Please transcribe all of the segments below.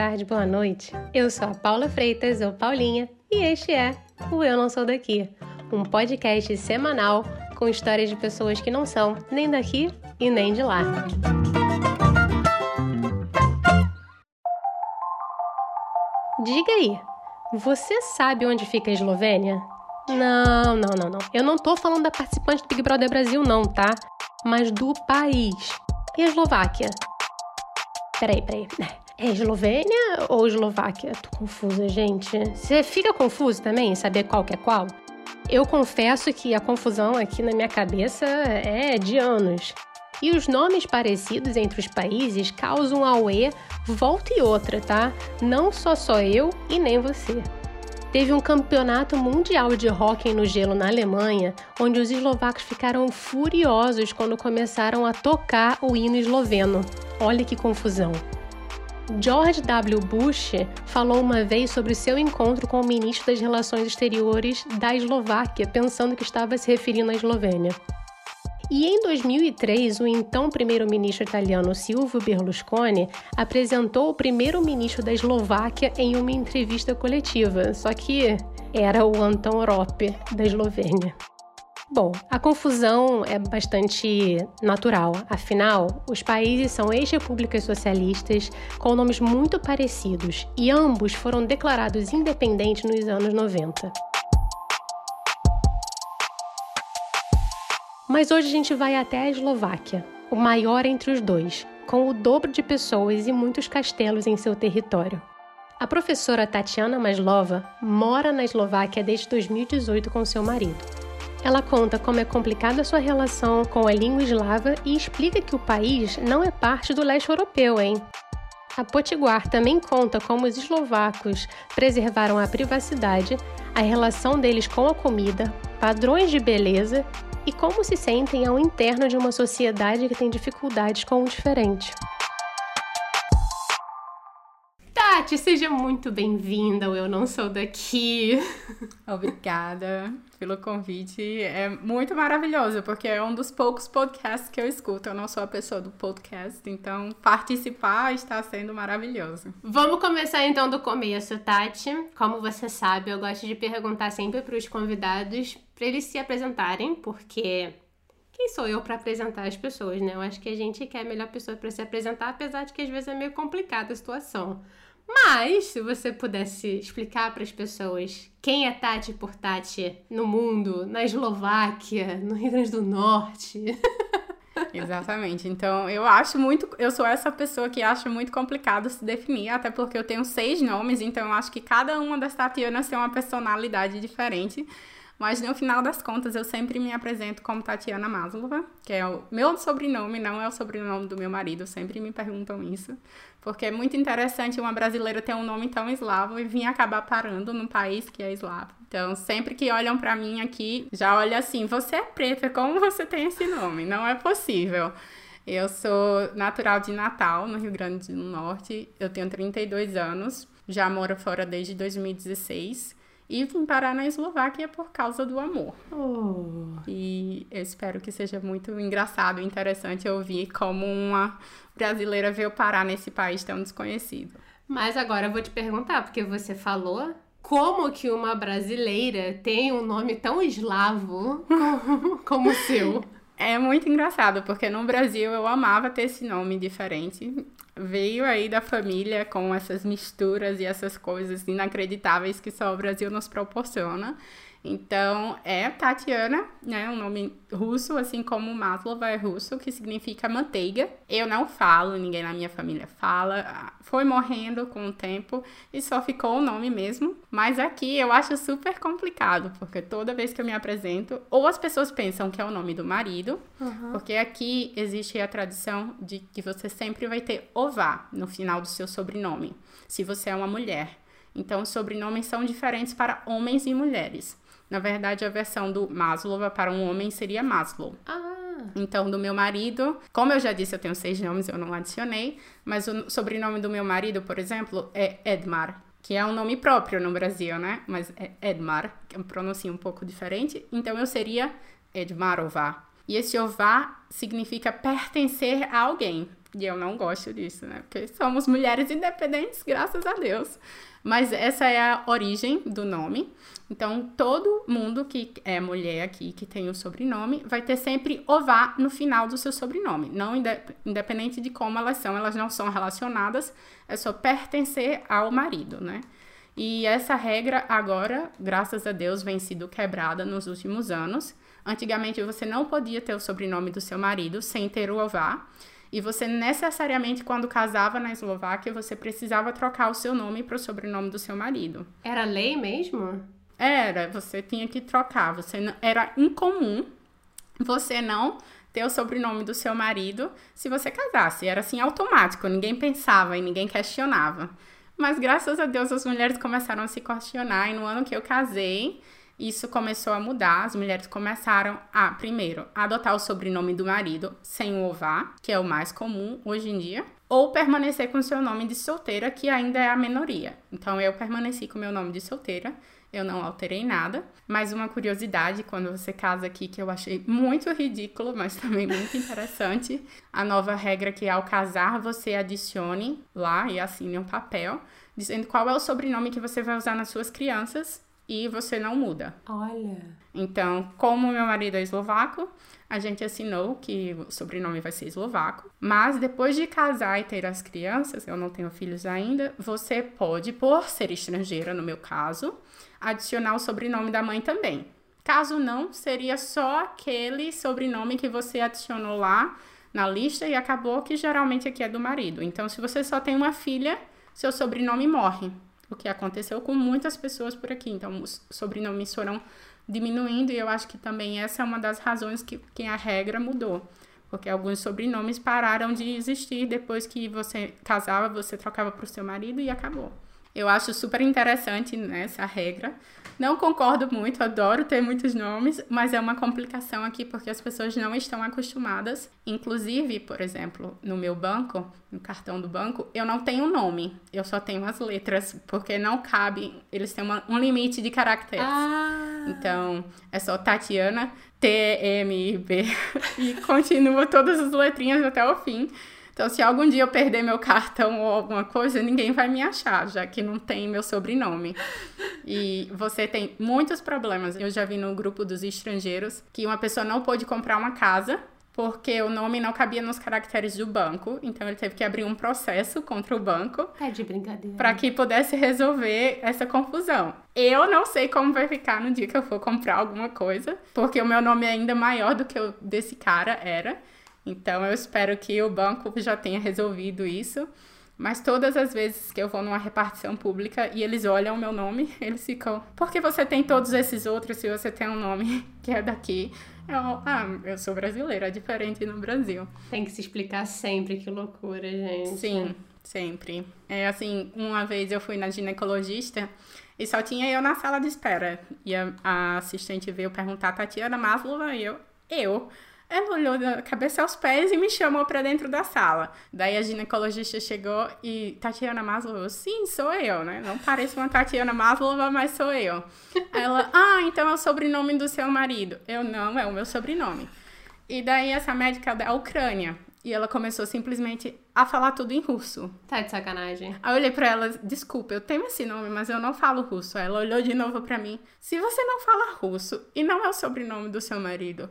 tarde, boa noite. Eu sou a Paula Freitas, ou Paulinha, e este é o Eu Não Sou Daqui, um podcast semanal com histórias de pessoas que não são nem daqui e nem de lá. Diga aí, você sabe onde fica a Eslovênia? Não, não, não, não. Eu não tô falando da participante do Big Brother Brasil, não, tá? Mas do país. E a Eslováquia? Peraí, peraí. É Eslovênia ou Eslováquia? Tô confusa, gente. Você fica confuso também em saber qual que é qual? Eu confesso que a confusão aqui na minha cabeça é de anos. E os nomes parecidos entre os países causam auê volta e outra, tá? Não só só eu e nem você. Teve um campeonato mundial de hóquei no gelo na Alemanha, onde os eslovacos ficaram furiosos quando começaram a tocar o hino esloveno. Olha que confusão. George W. Bush falou uma vez sobre seu encontro com o ministro das Relações Exteriores da Eslováquia, pensando que estava se referindo à Eslovênia. E em 2003, o então primeiro-ministro italiano Silvio Berlusconi apresentou o primeiro-ministro da Eslováquia em uma entrevista coletiva, só que era o Anton Rope, da Eslovênia. Bom, a confusão é bastante natural, afinal, os países são ex-repúblicas socialistas com nomes muito parecidos e ambos foram declarados independentes nos anos 90. Mas hoje a gente vai até a Eslováquia, o maior entre os dois, com o dobro de pessoas e muitos castelos em seu território. A professora Tatiana Maslova mora na Eslováquia desde 2018 com seu marido. Ela conta como é complicada sua relação com a língua eslava e explica que o país não é parte do leste europeu, hein? A Potiguar também conta como os eslovacos preservaram a privacidade, a relação deles com a comida, padrões de beleza e como se sentem ao interno de uma sociedade que tem dificuldades com o diferente. Tati, seja muito bem-vinda Eu Não Sou Daqui. Obrigada pelo convite. É muito maravilhoso, porque é um dos poucos podcasts que eu escuto. Eu não sou a pessoa do podcast, então participar está sendo maravilhoso. Vamos começar então do começo, Tati. Como você sabe, eu gosto de perguntar sempre para os convidados para eles se apresentarem, porque quem sou eu para apresentar as pessoas, né? Eu acho que a gente quer a melhor pessoa para se apresentar, apesar de que às vezes é meio complicada a situação. Mas, se você pudesse explicar para as pessoas quem é Tati por Tati no mundo, na Eslováquia, no Rio Grande do Norte. Exatamente. Então, eu acho muito. Eu sou essa pessoa que acha muito complicado se definir, até porque eu tenho seis nomes, então eu acho que cada uma das Tatianas tem uma personalidade diferente. Mas no final das contas, eu sempre me apresento como Tatiana Maslova, que é o meu sobrenome, não é o sobrenome do meu marido, sempre me perguntam isso. Porque é muito interessante uma brasileira ter um nome tão eslavo e vir acabar parando num país que é eslavo. Então, sempre que olham para mim aqui, já olha assim: você é preta, como você tem esse nome? Não é possível. Eu sou natural de Natal, no Rio Grande do Norte. Eu tenho 32 anos, já moro fora desde 2016 e vim parar na Eslováquia por causa do amor. Oh. E eu espero que seja muito engraçado e interessante ouvir como uma brasileira veio parar nesse país tão desconhecido. Mas agora eu vou te perguntar, porque você falou como que uma brasileira tem um nome tão eslavo como, como o seu. É muito engraçado, porque no Brasil eu amava ter esse nome diferente veio aí da família com essas misturas e essas coisas inacreditáveis que só o Brasil nos proporciona. Então, é Tatiana, né? Um nome russo, assim como Maslova é russo, que significa manteiga. Eu não falo, ninguém na minha família fala. Foi morrendo com o tempo e só ficou o nome mesmo. Mas aqui eu acho super complicado, porque toda vez que eu me apresento, ou as pessoas pensam que é o nome do marido, uhum. porque aqui existe a tradição de que você sempre vai ter ová no final do seu sobrenome, se você é uma mulher. Então, os sobrenomes são diferentes para homens e mulheres. Na verdade, a versão do Maslow para um homem seria Maslow. Ah. Então, do meu marido, como eu já disse, eu tenho seis nomes, eu não adicionei, mas o sobrenome do meu marido, por exemplo, é Edmar, que é um nome próprio no Brasil, né? Mas é Edmar, que é pronuncia um pouco diferente. Então, eu seria Edmarova. E esse ová significa pertencer a alguém. E eu não gosto disso, né? Porque somos mulheres independentes, graças a Deus. Mas essa é a origem do nome. Então, todo mundo que é mulher aqui, que tem o sobrenome, vai ter sempre ová no final do seu sobrenome. Não independente de como elas são, elas não são relacionadas, é só pertencer ao marido, né? E essa regra agora, graças a Deus, vem sido quebrada nos últimos anos. Antigamente você não podia ter o sobrenome do seu marido sem ter o ová. E você necessariamente, quando casava na Eslováquia, você precisava trocar o seu nome para o sobrenome do seu marido. Era lei mesmo? Era, você tinha que trocar. Você não, era incomum você não ter o sobrenome do seu marido se você casasse. Era assim automático, ninguém pensava e ninguém questionava. Mas graças a Deus as mulheres começaram a se questionar e no ano que eu casei, isso começou a mudar. As mulheres começaram a, primeiro, adotar o sobrenome do marido sem o ová, que é o mais comum hoje em dia, ou permanecer com seu nome de solteira, que ainda é a minoria. Então eu permaneci com meu nome de solteira. Eu não alterei nada. Mas uma curiosidade, quando você casa aqui, que eu achei muito ridículo, mas também muito interessante, a nova regra que ao casar você adicione lá e assine um papel dizendo qual é o sobrenome que você vai usar nas suas crianças e você não muda. Olha. Então, como meu marido é eslovaco, a gente assinou que o sobrenome vai ser eslovaco. Mas depois de casar e ter as crianças, eu não tenho filhos ainda, você pode, por ser estrangeira, no meu caso, adicionar o sobrenome da mãe também. Caso não, seria só aquele sobrenome que você adicionou lá na lista e acabou que geralmente aqui é do marido. Então, se você só tem uma filha, seu sobrenome morre o que aconteceu com muitas pessoas por aqui. Então, os sobrenomes foram diminuindo e eu acho que também essa é uma das razões que, que a regra mudou. Porque alguns sobrenomes pararam de existir depois que você casava, você trocava para o seu marido e acabou. Eu acho super interessante né, essa regra. Não concordo muito, adoro ter muitos nomes, mas é uma complicação aqui porque as pessoas não estão acostumadas. Inclusive, por exemplo, no meu banco, no cartão do banco, eu não tenho nome, eu só tenho as letras, porque não cabe, eles têm uma, um limite de caracteres. Ah. Então, é só Tatiana, T-M-I-B, e continua todas as letrinhas até o fim. Então, se algum dia eu perder meu cartão ou alguma coisa, ninguém vai me achar, já que não tem meu sobrenome. E você tem muitos problemas. Eu já vi no grupo dos estrangeiros que uma pessoa não pôde comprar uma casa porque o nome não cabia nos caracteres do banco, então ele teve que abrir um processo contra o banco. É de brincadeira. Para que pudesse resolver essa confusão. Eu não sei como vai ficar no dia que eu for comprar alguma coisa, porque o meu nome é ainda maior do que o desse cara era. Então eu espero que o banco já tenha resolvido isso. Mas todas as vezes que eu vou numa repartição pública e eles olham o meu nome, eles ficam, por que você tem todos esses outros se você tem um nome que é daqui? Eu, ah, eu sou brasileira, é diferente no Brasil. Tem que se explicar sempre, que loucura, gente. Sim, sempre. É assim, uma vez eu fui na ginecologista e só tinha eu na sala de espera. E a, a assistente veio perguntar, Tatiana Maslova, e eu, eu. Ela olhou da cabeça aos pés e me chamou para dentro da sala. Daí a ginecologista chegou e Tatiana Maslova, sim, sou eu, né? Não pareço uma Tatiana Maslova, mas sou eu. Ela, ah, então é o sobrenome do seu marido. Eu, não, é o meu sobrenome. E daí essa médica da Ucrânia. E ela começou simplesmente a falar tudo em russo. Tá de sacanagem. Aí eu olhei pra ela, desculpa, eu tenho esse nome, mas eu não falo russo. Aí ela olhou de novo pra mim. Se você não fala russo e não é o sobrenome do seu marido,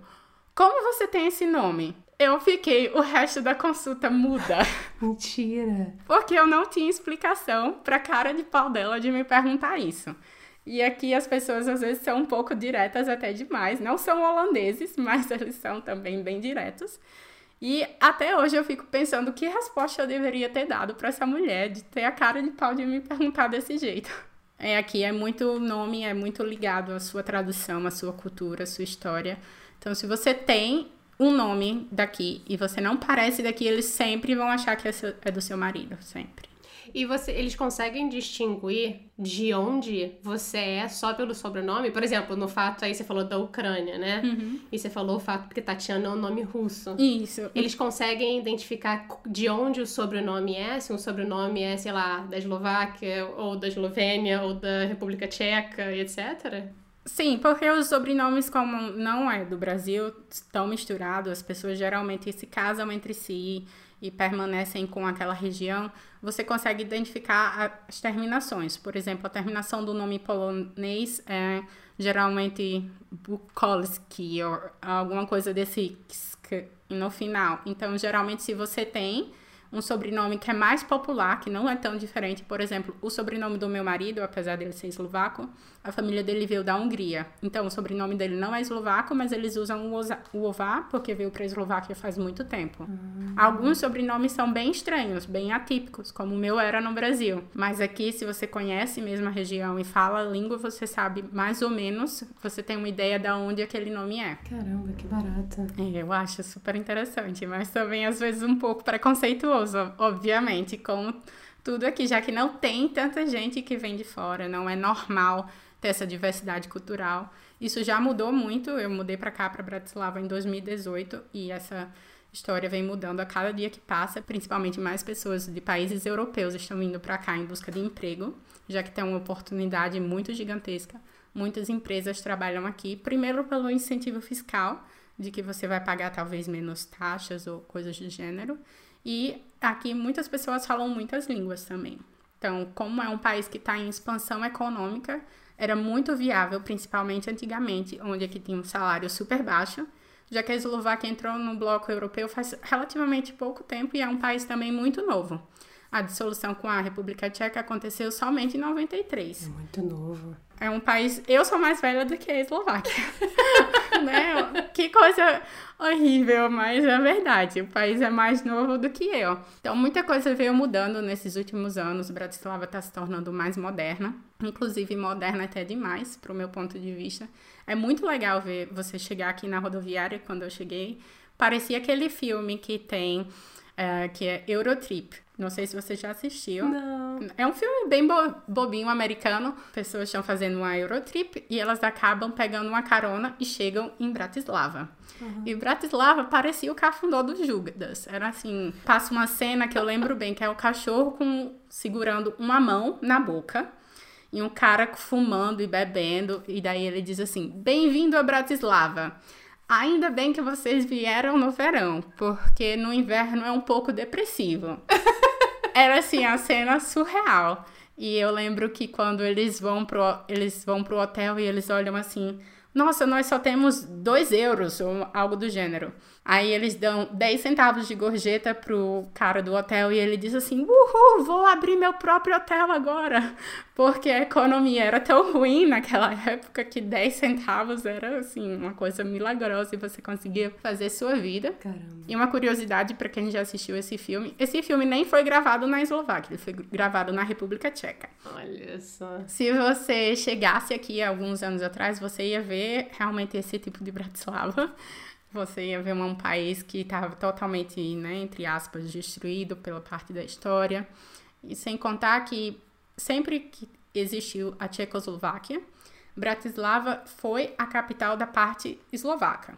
como você tem esse nome? Eu fiquei o resto da consulta muda. Mentira. Porque eu não tinha explicação pra cara de pau dela de me perguntar isso. E aqui as pessoas às vezes são um pouco diretas até demais. Não são holandeses, mas eles são também bem diretos. E até hoje eu fico pensando que resposta eu deveria ter dado para essa mulher de ter a cara de pau de me perguntar desse jeito. É, aqui é muito nome, é muito ligado à sua tradução, à sua cultura, à sua história. Então, se você tem um nome daqui e você não parece daqui, eles sempre vão achar que é do seu marido, sempre. E você, eles conseguem distinguir de onde você é só pelo sobrenome? Por exemplo, no fato aí você falou da Ucrânia, né? Uhum. E você falou o fato porque Tatiana é um nome russo. Isso. Eles conseguem identificar de onde o sobrenome é? Se um sobrenome é, sei lá, da Eslováquia, ou da Eslovênia, ou da República Tcheca, etc? Sim, porque os sobrenomes, como não é do Brasil, estão misturados, as pessoas geralmente se casam entre si e permanecem com aquela região, você consegue identificar as terminações. Por exemplo, a terminação do nome polonês é geralmente Bukowski ou alguma coisa desse no final. Então, geralmente, se você tem um sobrenome que é mais popular, que não é tão diferente. Por exemplo, o sobrenome do meu marido, apesar dele ser eslovaco, a família dele veio da Hungria. Então, o sobrenome dele não é eslovaco, mas eles usam o Ová, porque veio para a Eslováquia faz muito tempo. Uhum. Alguns sobrenomes são bem estranhos, bem atípicos, como o meu era no Brasil. Mas aqui, se você conhece mesmo a região e fala a língua, você sabe mais ou menos, você tem uma ideia de onde aquele nome é. Caramba, que barato. É, eu acho super interessante, mas também às vezes um pouco preconceituoso, obviamente, como tudo aqui, já que não tem tanta gente que vem de fora, não é normal ter essa diversidade cultural. Isso já mudou muito. Eu mudei para cá, para Bratislava, em 2018 e essa história vem mudando a cada dia que passa. Principalmente mais pessoas de países europeus estão vindo para cá em busca de emprego, já que tem uma oportunidade muito gigantesca. Muitas empresas trabalham aqui, primeiro pelo incentivo fiscal, de que você vai pagar talvez menos taxas ou coisas do gênero. E aqui muitas pessoas falam muitas línguas também. Então, como é um país que está em expansão econômica, era muito viável, principalmente antigamente, onde aqui tinha um salário super baixo, já que a Eslováquia entrou no bloco europeu faz relativamente pouco tempo e é um país também muito novo. A dissolução com a República Tcheca aconteceu somente em 93. É muito novo. É um país. Eu sou mais velha do que a Eslováquia. né? Que coisa horrível, mas é verdade. O país é mais novo do que eu. Então, muita coisa veio mudando nesses últimos anos. Bratislava está se tornando mais moderna, inclusive moderna até demais, para o meu ponto de vista. É muito legal ver você chegar aqui na rodoviária. Quando eu cheguei, parecia aquele filme que tem. Uh, que é Eurotrip. Não sei se você já assistiu. Não. É um filme bem bo bobinho americano. Pessoas estão fazendo uma Eurotrip e elas acabam pegando uma carona e chegam em Bratislava. Uhum. E Bratislava parecia o cafundó dos Judas. Era assim, passa uma cena que eu lembro bem, que é o cachorro com, segurando uma mão na boca e um cara fumando e bebendo. E daí ele diz assim: Bem-vindo a Bratislava. Ainda bem que vocês vieram no verão, porque no inverno é um pouco depressivo. Era assim, a cena surreal. E eu lembro que quando eles vão pro, eles vão pro hotel e eles olham assim, nossa, nós só temos dois euros, ou algo do gênero. Aí eles dão 10 centavos de gorjeta pro cara do hotel e ele diz assim: Uhul, vou abrir meu próprio hotel agora. Porque a economia era tão ruim naquela época que 10 centavos era assim, uma coisa milagrosa e você conseguia fazer sua vida. Caramba. E uma curiosidade para quem já assistiu esse filme: esse filme nem foi gravado na Eslováquia, ele foi gravado na República Tcheca. Olha só. Se você chegasse aqui alguns anos atrás, você ia ver realmente esse tipo de Bratislava. Você ia ver um país que estava totalmente, né, entre aspas, destruído pela parte da história. E sem contar que sempre que existiu a Tchecoslováquia, Bratislava foi a capital da parte eslovaca.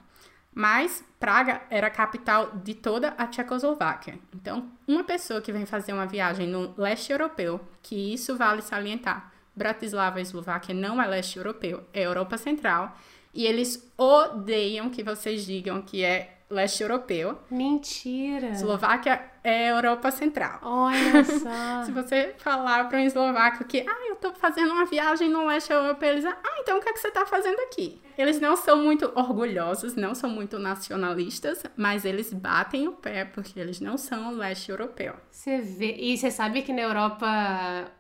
Mas Praga era a capital de toda a Tchecoslováquia. Então, uma pessoa que vem fazer uma viagem no leste europeu, que isso vale salientar, Bratislava, Eslováquia, não é leste europeu, é Europa Central. E eles odeiam que vocês digam que é leste europeu. Mentira! Eslováquia é Europa Central. Olha só! Se você falar para um eslovaco que, ah, eu tô fazendo uma viagem no leste europeu, eles ah, então o que, é que você tá fazendo aqui? Eles não são muito orgulhosos, não são muito nacionalistas, mas eles batem o pé porque eles não são leste europeu. Você vê, e você sabe que na Europa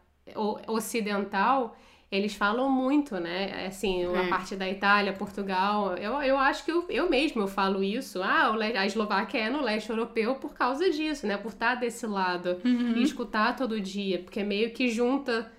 ocidental eles falam muito, né? Assim, a é. parte da Itália, Portugal. Eu, eu acho que eu, eu mesmo eu falo isso. Ah, a Eslováquia é no leste europeu por causa disso, né? Por estar desse lado uhum. e escutar todo dia, porque meio que junta.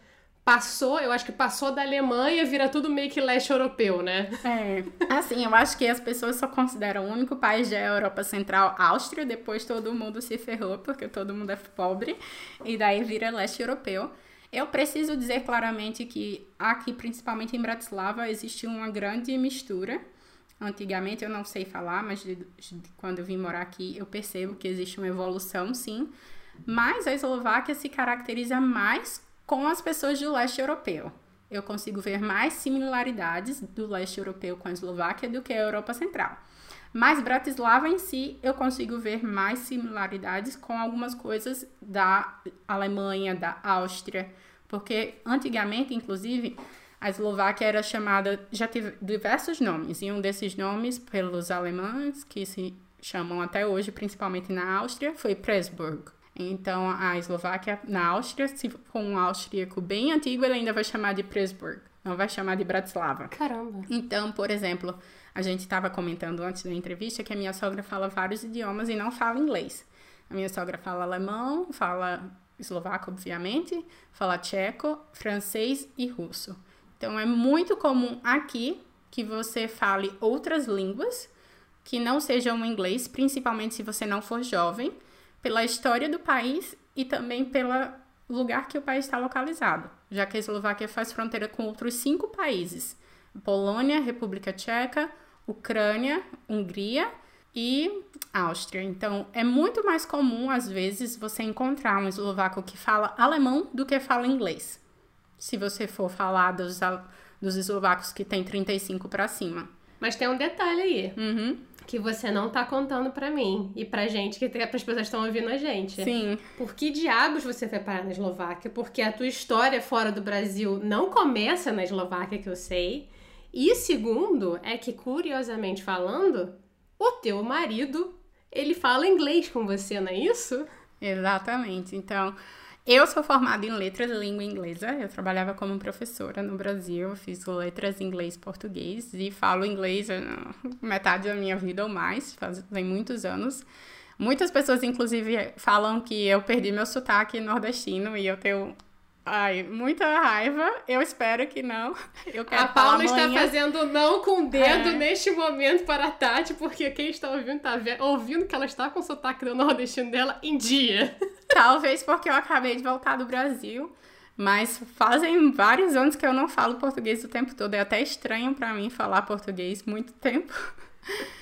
Passou, eu acho que passou da Alemanha, vira tudo meio que leste europeu, né? É. Assim, eu acho que as pessoas só consideram o único país da Europa Central Áustria, depois todo mundo se ferrou, porque todo mundo é pobre, e daí vira leste europeu. Eu preciso dizer claramente que aqui, principalmente em Bratislava, existe uma grande mistura. Antigamente eu não sei falar, mas de, de, quando eu vim morar aqui eu percebo que existe uma evolução, sim. Mas a Eslováquia se caracteriza mais com as pessoas do leste europeu. eu consigo ver mais similaridades do leste europeu com a Eslováquia do que a Europa Central. Mas Bratislava em si, eu consigo ver mais similaridades com algumas coisas da Alemanha, da Áustria, porque antigamente, inclusive, a Eslováquia era chamada, já teve diversos nomes, e um desses nomes, pelos alemães, que se chamam até hoje, principalmente na Áustria, foi Presburg. Então, a Eslováquia, na Áustria, se for um austríaco bem antigo, ele ainda vai chamar de Presburg, não vai chamar de Bratislava. Caramba! Então, por exemplo, a gente estava comentando antes da entrevista que a minha sogra fala vários idiomas e não fala inglês. A minha sogra fala alemão, fala eslovaco, obviamente, fala tcheco, francês e russo. Então é muito comum aqui que você fale outras línguas que não sejam o inglês, principalmente se você não for jovem, pela história do país e também pelo lugar que o país está localizado, já que a Eslováquia faz fronteira com outros cinco países: Polônia, República Tcheca, Ucrânia, Hungria e Áustria. Então, é muito mais comum, às vezes, você encontrar um eslovaco que fala alemão do que fala inglês. Se você for falar dos, dos eslovacos que tem 35 para cima. Mas tem um detalhe aí. Uhum. Que você não tá contando para mim e pra gente, que para as pessoas que estão ouvindo a gente. Sim. Por que diabos você foi parar na Eslováquia? Porque a tua história fora do Brasil não começa na Eslováquia, que eu sei. E segundo, é que, curiosamente falando, o teu marido, ele fala inglês com você, não é isso? Exatamente. Então, eu sou formada em letras e língua inglesa. Eu trabalhava como professora no Brasil, fiz letras em inglês português e falo inglês metade da minha vida ou mais, fazem muitos anos. Muitas pessoas, inclusive, falam que eu perdi meu sotaque nordestino e eu tenho Ai, muita raiva. Eu espero que não. Eu quero a Paula está fazendo não com o dedo é. neste momento para a Tati, porque quem está ouvindo está ouvindo que ela está com o sotaque do nordestino dela em dia. Talvez porque eu acabei de voltar do Brasil. Mas fazem vários anos que eu não falo português o tempo todo. É até estranho para mim falar português muito tempo.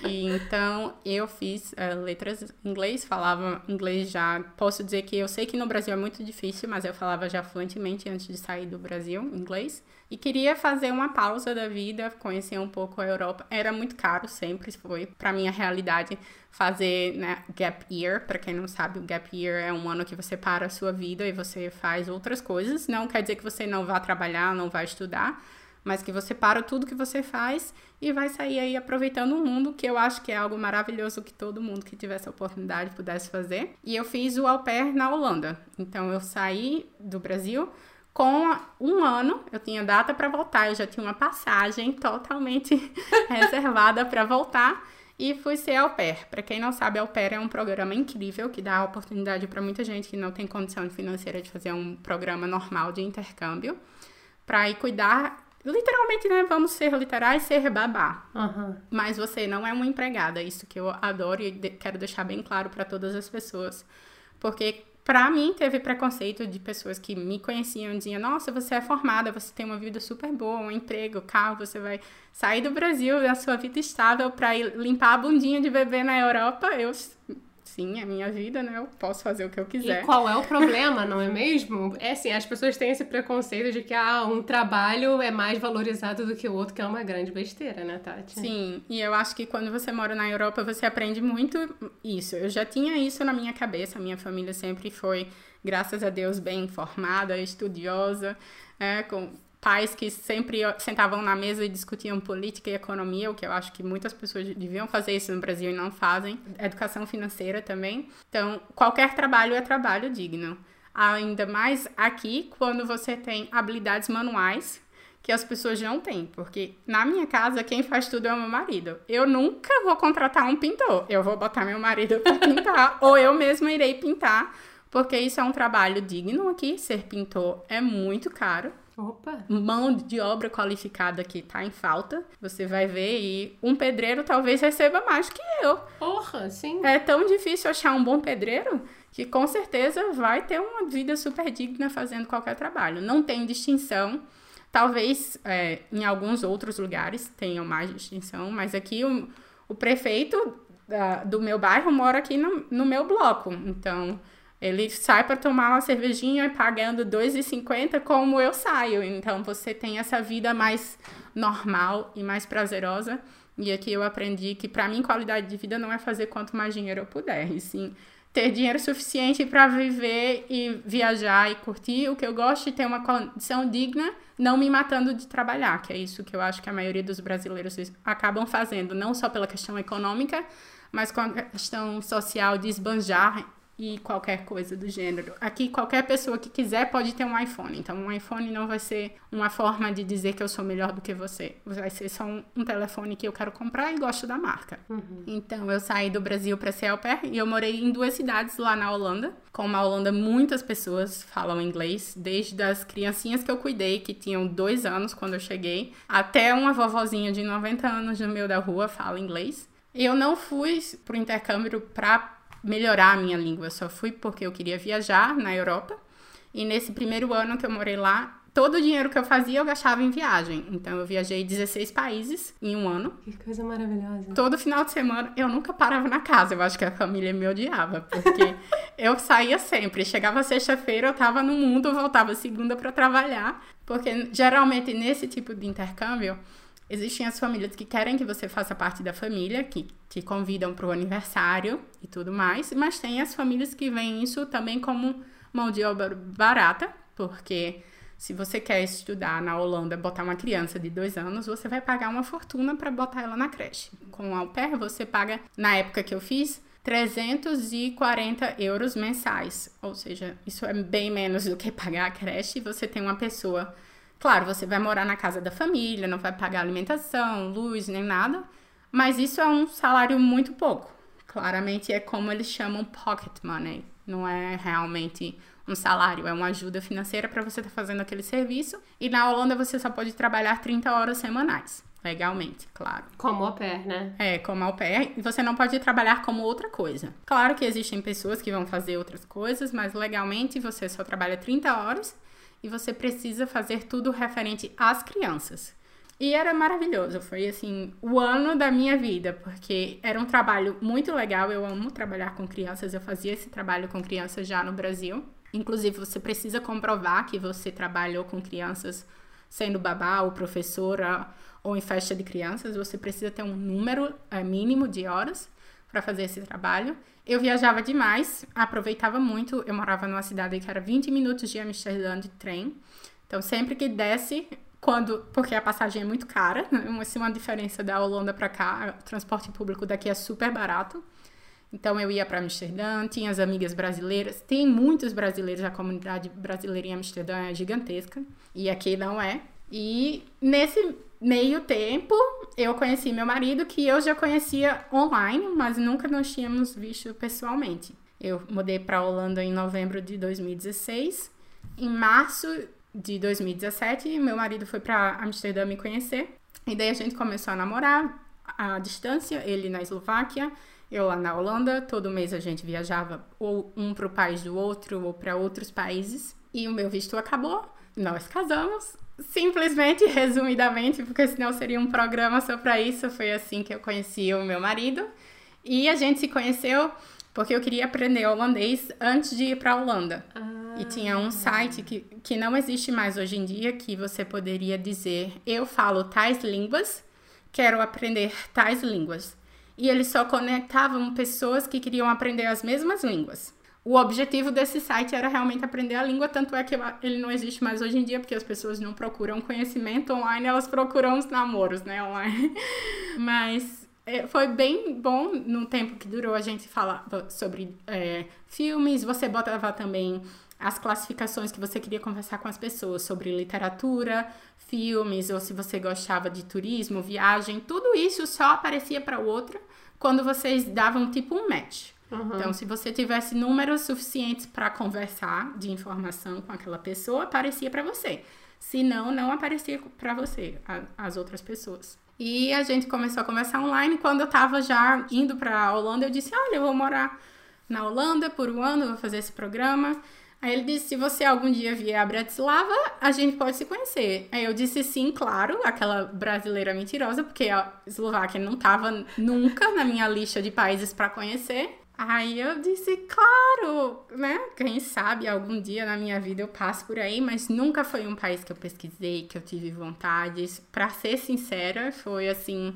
E então eu fiz uh, letras em inglês, falava inglês já. Posso dizer que eu sei que no Brasil é muito difícil, mas eu falava já fluentemente antes de sair do Brasil, inglês. E queria fazer uma pausa da vida, conhecer um pouco a Europa. Era muito caro, sempre foi para minha realidade fazer né, gap year. Para quem não sabe, o gap year é um ano que você para a sua vida e você faz outras coisas. Não quer dizer que você não vá trabalhar, não vai estudar mas que você para tudo que você faz e vai sair aí aproveitando o mundo, que eu acho que é algo maravilhoso que todo mundo que tivesse a oportunidade pudesse fazer. E eu fiz o au pair na Holanda. Então eu saí do Brasil com um ano, eu tinha data para voltar, eu já tinha uma passagem totalmente reservada para voltar e fui ser au pair. Para quem não sabe, au pair é um programa incrível que dá oportunidade para muita gente que não tem condição financeira de fazer um programa normal de intercâmbio para ir cuidar Literalmente, né? Vamos ser literais, ser babá. Uhum. Mas você não é uma empregada. Isso que eu adoro e quero deixar bem claro para todas as pessoas. Porque para mim teve preconceito de pessoas que me conheciam diziam: Nossa, você é formada, você tem uma vida super boa, um emprego, carro, você vai sair do Brasil, da sua vida estável, para limpar a bundinha de bebê na Europa. Eu sim, é minha vida, né? Eu posso fazer o que eu quiser. E qual é o problema, não é mesmo? É assim, as pessoas têm esse preconceito de que ah, um trabalho é mais valorizado do que o outro, que é uma grande besteira, né, Tati? Sim, e eu acho que quando você mora na Europa, você aprende muito isso. Eu já tinha isso na minha cabeça, a minha família sempre foi, graças a Deus, bem informada, estudiosa, é, com pais que sempre sentavam na mesa e discutiam política e economia, o que eu acho que muitas pessoas deviam fazer isso no Brasil e não fazem. Educação financeira também. Então, qualquer trabalho é trabalho digno. Ainda mais aqui, quando você tem habilidades manuais que as pessoas não têm, porque na minha casa quem faz tudo é o meu marido. Eu nunca vou contratar um pintor. Eu vou botar meu marido para pintar ou eu mesma irei pintar, porque isso é um trabalho digno aqui. Ser pintor é muito caro. Opa. mão de obra qualificada que tá em falta. Você vai ver e um pedreiro talvez receba mais que eu. Porra, sim. É tão difícil achar um bom pedreiro que com certeza vai ter uma vida super digna fazendo qualquer trabalho. Não tem distinção. Talvez é, em alguns outros lugares tenham mais distinção, mas aqui o, o prefeito da, do meu bairro mora aqui no, no meu bloco. Então, Ele sai para tomar uma cervejinha pagando 2,50 como eu saio. Então você tem essa vida mais normal e mais prazerosa. E aqui eu aprendi que para mim qualidade de vida não é fazer quanto mais dinheiro eu puder, e sim ter dinheiro suficiente para viver e viajar e curtir o que eu gosto e ter uma condição digna, não me matando de trabalhar, que é isso que eu acho que a maioria dos brasileiros acabam fazendo, não só pela questão econômica, mas com a questão social de esbanjar e qualquer coisa do gênero. Aqui, qualquer pessoa que quiser pode ter um iPhone. Então, um iPhone não vai ser uma forma de dizer que eu sou melhor do que você. Vai ser só um, um telefone que eu quero comprar e gosto da marca. Uhum. Então, eu saí do Brasil para ser au pair e eu morei em duas cidades lá na Holanda. Como a Holanda, muitas pessoas falam inglês, desde as criancinhas que eu cuidei, que tinham dois anos quando eu cheguei, até uma vovozinha de 90 anos no meio da rua fala inglês. Eu não fui pro intercâmbio para melhorar a minha língua. Eu só fui porque eu queria viajar na Europa. E nesse primeiro ano que eu morei lá, todo o dinheiro que eu fazia eu gastava em viagem. Então eu viajei 16 países em um ano. Que coisa maravilhosa. Todo final de semana eu nunca parava na casa. Eu acho que a família me odiava, porque eu saía sempre. Chegava sexta-feira, eu tava no mundo, voltava segunda para trabalhar, porque geralmente nesse tipo de intercâmbio Existem as famílias que querem que você faça parte da família, que te convidam para o aniversário e tudo mais, mas tem as famílias que veem isso também como mão de obra barata, porque se você quer estudar na Holanda, botar uma criança de dois anos, você vai pagar uma fortuna para botar ela na creche. Com o au pair, você paga, na época que eu fiz, 340 euros mensais. Ou seja, isso é bem menos do que pagar a creche. Você tem uma pessoa Claro, você vai morar na casa da família, não vai pagar alimentação, luz, nem nada, mas isso é um salário muito pouco. Claramente é como eles chamam pocket money, não é realmente um salário, é uma ajuda financeira para você estar tá fazendo aquele serviço. E na Holanda você só pode trabalhar 30 horas semanais, legalmente, claro. Como au pair, né? É, como au pair, e você não pode trabalhar como outra coisa. Claro que existem pessoas que vão fazer outras coisas, mas legalmente você só trabalha 30 horas e você precisa fazer tudo referente às crianças. E era maravilhoso, foi assim, o ano da minha vida, porque era um trabalho muito legal, eu amo trabalhar com crianças, eu fazia esse trabalho com crianças já no Brasil. Inclusive, você precisa comprovar que você trabalhou com crianças sendo babá ou professora ou em festa de crianças, você precisa ter um número é, mínimo de horas para fazer esse trabalho. Eu viajava demais, aproveitava muito. Eu morava numa cidade que era 20 minutos de Amsterdã de trem. Então, sempre que desce, quando porque a passagem é muito cara, assim, uma diferença da Holanda para cá, o transporte público daqui é super barato. Então eu ia para Amsterdã, tinha as amigas brasileiras, tem muitos brasileiros, a comunidade brasileira em Amsterdã é gigantesca e aqui não é. E nesse meio tempo, eu conheci meu marido, que eu já conhecia online, mas nunca nós tínhamos visto pessoalmente. Eu mudei para a Holanda em novembro de 2016. Em março de 2017, meu marido foi para Amsterdã me conhecer. E daí a gente começou a namorar à distância, ele na Eslováquia, eu lá na Holanda. Todo mês a gente viajava ou um para o país do outro ou para outros países. E o meu visto acabou, nós casamos simplesmente, resumidamente, porque senão seria um programa só para isso, foi assim que eu conheci o meu marido. E a gente se conheceu porque eu queria aprender holandês antes de ir para a Holanda. Ah. E tinha um site que, que não existe mais hoje em dia que você poderia dizer: Eu falo tais línguas, quero aprender tais línguas. E eles só conectavam pessoas que queriam aprender as mesmas línguas o objetivo desse site era realmente aprender a língua, tanto é que ele não existe mais hoje em dia, porque as pessoas não procuram conhecimento online, elas procuram os namoros, né, online. Mas é, foi bem bom no tempo que durou a gente falar sobre é, filmes, você botava também as classificações que você queria conversar com as pessoas sobre literatura, filmes, ou se você gostava de turismo, viagem, tudo isso só aparecia para o outro quando vocês davam tipo um match. Uhum. Então, se você tivesse números suficientes para conversar de informação com aquela pessoa, aparecia para você. Se não, não aparecia para você, a, as outras pessoas. E a gente começou a conversar online. Quando eu estava já indo para a Holanda, eu disse: Olha, eu vou morar na Holanda por um ano, vou fazer esse programa. Aí ele disse: se você algum dia vier a Bratislava, a gente pode se conhecer. Aí eu disse sim, claro, aquela brasileira mentirosa, porque a Eslováquia não estava nunca na minha lista de países para conhecer. Aí eu disse, claro, né? Quem sabe algum dia na minha vida eu passo por aí, mas nunca foi um país que eu pesquisei, que eu tive vontade. Para ser sincera, foi assim,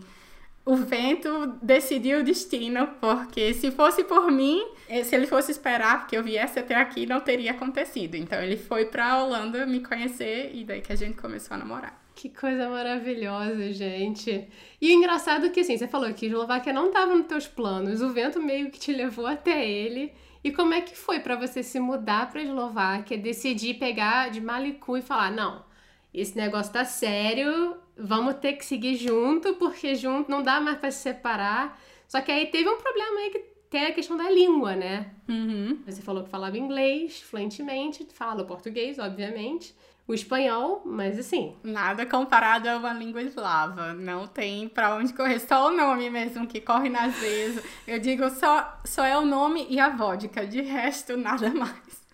o vento decidiu o destino, porque se fosse por mim, eh, se ele fosse esperar que eu viesse até aqui, não teria acontecido. Então ele foi para a Holanda me conhecer e daí que a gente começou a namorar. Que coisa maravilhosa, gente. E o engraçado é que, assim, você falou que Eslováquia não estava nos teus planos, o vento meio que te levou até ele. E como é que foi para você se mudar para Eslováquia, decidir pegar de Malicu e falar: não, esse negócio tá sério, vamos ter que seguir junto, porque junto não dá mais para se separar. Só que aí teve um problema aí que tem a questão da língua, né? Uhum. Você falou que falava inglês fluentemente, fala português, obviamente o espanhol, mas assim. Nada comparado a uma língua eslava. Não tem para onde correr. Só o nome mesmo que corre nas veias. Eu digo só, só é o nome e a vodka. De resto, nada mais.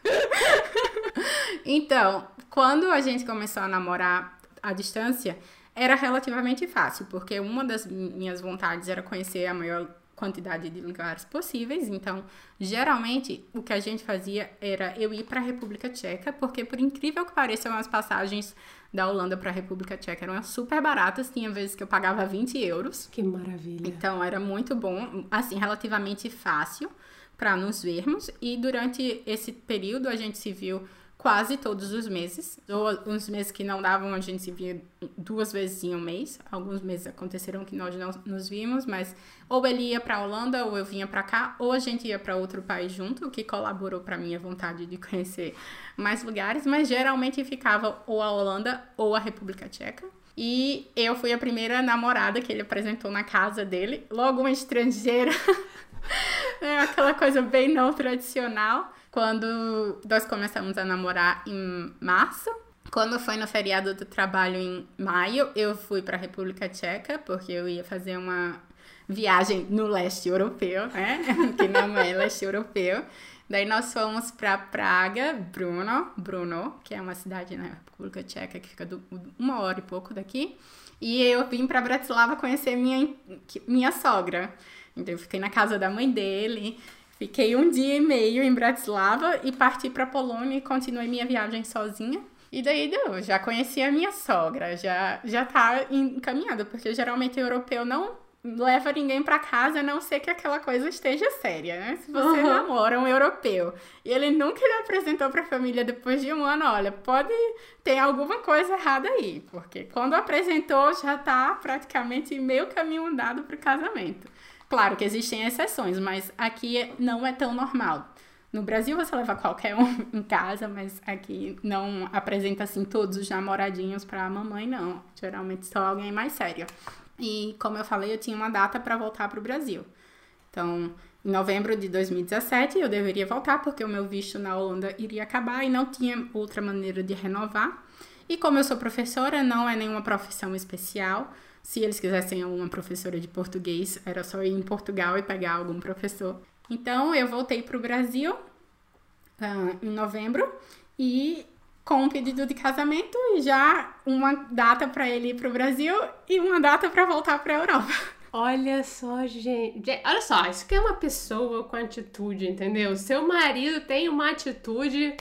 então, quando a gente começou a namorar à distância, era relativamente fácil, porque uma das minhas vontades era conhecer a maior quantidade de lugares possíveis. Então, geralmente, o que a gente fazia era eu ir para a República Tcheca, porque por incrível que pareça, as passagens da Holanda para a República Tcheca eram super baratas. Tinha vezes que eu pagava 20 euros. Que maravilha! Então, era muito bom, assim, relativamente fácil para nos vermos. E durante esse período, a gente se viu quase todos os meses. Ou uns meses que não davam, a gente se via duas vezes em um mês. Alguns meses aconteceram que nós não nos vimos, mas ou ele ia para Holanda ou eu vinha para cá, ou a gente ia para outro país junto, o que colaborou para minha vontade de conhecer mais lugares, mas geralmente ficava ou a Holanda ou a República Tcheca. E eu fui a primeira namorada que ele apresentou na casa dele, logo uma estrangeira. é aquela coisa bem não tradicional. Quando nós começamos a namorar em março, quando foi no feriado do trabalho em maio, eu fui para a República Tcheca, porque eu ia fazer uma viagem no leste europeu, né? que não é leste europeu. Daí nós fomos para Praga, Bruno, Bruno, que é uma cidade na República Tcheca que fica do, uma hora e pouco daqui. E eu vim para Bratislava conhecer minha, minha sogra. Então eu fiquei na casa da mãe dele. Fiquei um dia e meio em Bratislava e parti para Polônia e continuei minha viagem sozinha. E daí deu, já conheci a minha sogra, já já tá encaminhada, porque geralmente o europeu não leva ninguém para casa a não ser que aquela coisa esteja séria, né? Se você uhum. namora um europeu e ele nunca lhe apresentou para a família depois de um ano, olha, pode ter alguma coisa errada aí, porque quando apresentou já tá praticamente meio caminho andado para o casamento. Claro que existem exceções, mas aqui não é tão normal. No Brasil você leva qualquer um em casa, mas aqui não apresenta assim todos os namoradinhos para a mamãe, não. Geralmente só alguém mais sério. E como eu falei, eu tinha uma data para voltar para o Brasil. Então, em novembro de 2017 eu deveria voltar porque o meu visto na Holanda iria acabar e não tinha outra maneira de renovar. E como eu sou professora, não é nenhuma profissão especial. Se eles quisessem uma professora de português, era só ir em Portugal e pegar algum professor. Então, eu voltei para o Brasil uh, em novembro e com um pedido de casamento e já uma data para ele ir para o Brasil e uma data para voltar para a Europa. Olha só, gente. Olha só, isso que é uma pessoa com atitude, entendeu? Seu marido tem uma atitude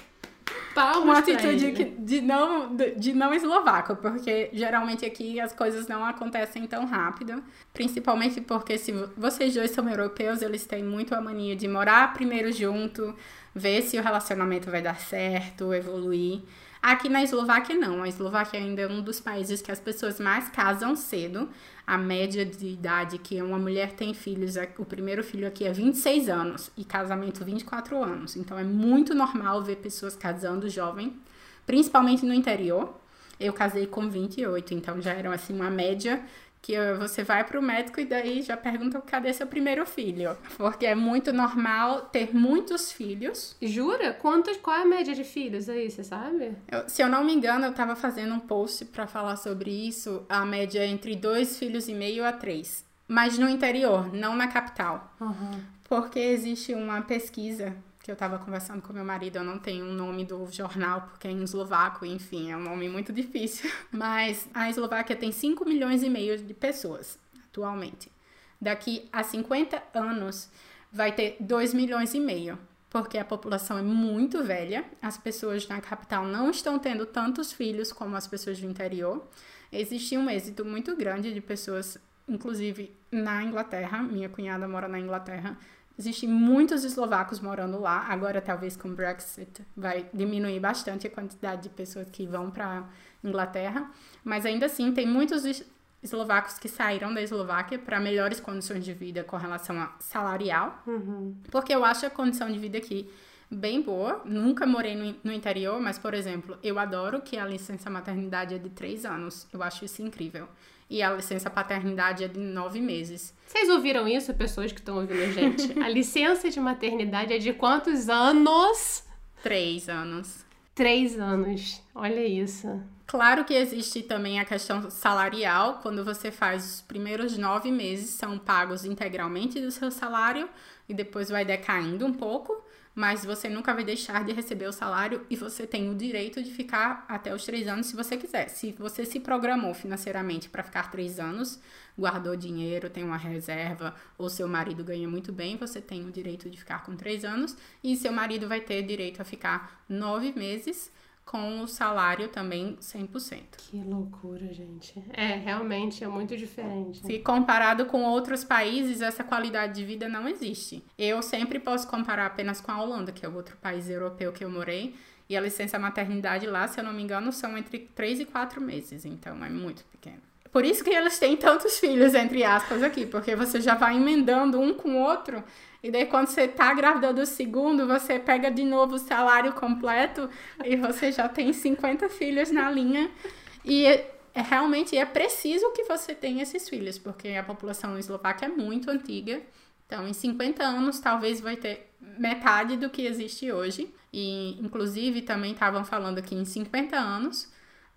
Palmas uma atitude de, de, não, de não eslovaco, porque geralmente aqui as coisas não acontecem tão rápido. Principalmente porque se vocês dois são europeus, eles têm muito a mania de morar primeiro junto, ver se o relacionamento vai dar certo, evoluir. Aqui na Eslováquia não, a Eslováquia ainda é um dos países que as pessoas mais casam cedo. A média de idade que uma mulher tem filhos, é, o primeiro filho aqui é 26 anos e casamento 24 anos. Então é muito normal ver pessoas casando jovem, principalmente no interior. Eu casei com 28, então já era assim uma média que você vai para o médico e daí já pergunta cadê seu primeiro filho. Porque é muito normal ter muitos filhos. Jura? Quantos, qual é a média de filhos aí, você sabe? Eu, se eu não me engano, eu estava fazendo um post para falar sobre isso. A média é entre dois filhos e meio a três. Mas no interior, não na capital. Uhum. Porque existe uma pesquisa que eu estava conversando com meu marido, eu não tenho o nome do jornal, porque é em eslovaco, enfim, é um nome muito difícil. Mas a Eslováquia tem 5 milhões e meio de pessoas atualmente. Daqui a 50 anos vai ter 2 milhões e meio, porque a população é muito velha, as pessoas na capital não estão tendo tantos filhos como as pessoas do interior. Existe um êxito muito grande de pessoas, inclusive na Inglaterra, minha cunhada mora na Inglaterra, Existem muitos eslovacos morando lá. Agora, talvez com o Brexit, vai diminuir bastante a quantidade de pessoas que vão para Inglaterra. Mas ainda assim, tem muitos eslovacos que saíram da Eslováquia para melhores condições de vida com relação a salarial. Uhum. Porque eu acho a condição de vida aqui bem boa. Nunca morei no, no, interior, mas, por exemplo, eu adoro que a licença maternidade é de três anos. Eu acho isso incrível e a licença paternidade é de nove meses. Vocês ouviram isso, pessoas que estão ouvindo a gente? a licença de maternidade é de quantos anos? Três anos. Três anos. Olha isso. Claro que existe também a questão salarial. Quando você faz os primeiros nove meses, são pagos integralmente do seu salário e depois vai decaindo um pouco mas você nunca vai deixar de receber o salário e você tem o direito de ficar até os três anos se você quiser. Se você se programou financeiramente para ficar três anos, guardou dinheiro, tem uma reserva, ou seu marido ganha muito bem, você tem o direito de ficar com três anos e seu marido vai ter direito a ficar nove meses com o salário também 100%. Que loucura, gente. É, realmente é muito diferente. Se comparado com outros países, essa qualidade de vida não existe. Eu sempre posso comparar apenas com a Holanda, que é o outro país europeu que eu morei, e a licença maternidade lá, se eu não me engano, são entre 3 e 4 meses, então é muito pequeno. Por isso que eles têm tantos filhos, entre aspas, aqui, porque você já vai emendando um com o outro e daí, quando você tá grávida do segundo, você pega de novo o salário completo e você já tem 50 filhos na linha. E é, é, realmente é preciso que você tenha esses filhos, porque a população eslovaca é muito antiga. Então, em 50 anos, talvez vai ter metade do que existe hoje. E, inclusive, também estavam falando que em 50 anos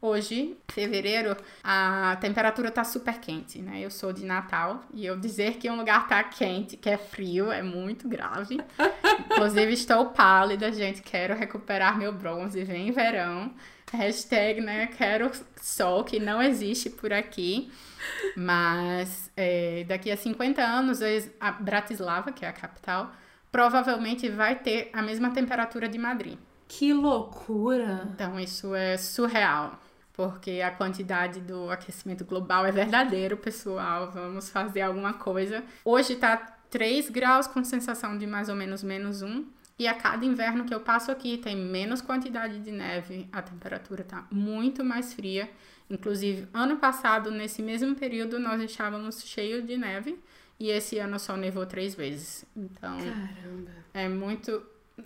Hoje, fevereiro, a temperatura tá super quente, né? Eu sou de Natal e eu dizer que um lugar tá quente, que é frio, é muito grave. Inclusive, estou pálida, gente. Quero recuperar meu bronze. Vem verão. Hashtag, né? Quero sol, que não existe por aqui. Mas é, daqui a 50 anos, a Bratislava, que é a capital, provavelmente vai ter a mesma temperatura de Madrid. Que loucura! Então, isso é surreal porque a quantidade do aquecimento global é verdadeiro, pessoal. Vamos fazer alguma coisa. Hoje tá 3 graus com sensação de mais ou menos menos 1. E a cada inverno que eu passo aqui tem menos quantidade de neve, a temperatura tá muito mais fria. Inclusive, ano passado, nesse mesmo período, nós estávamos cheio de neve e esse ano só nevou três vezes. Então, Caramba. é muito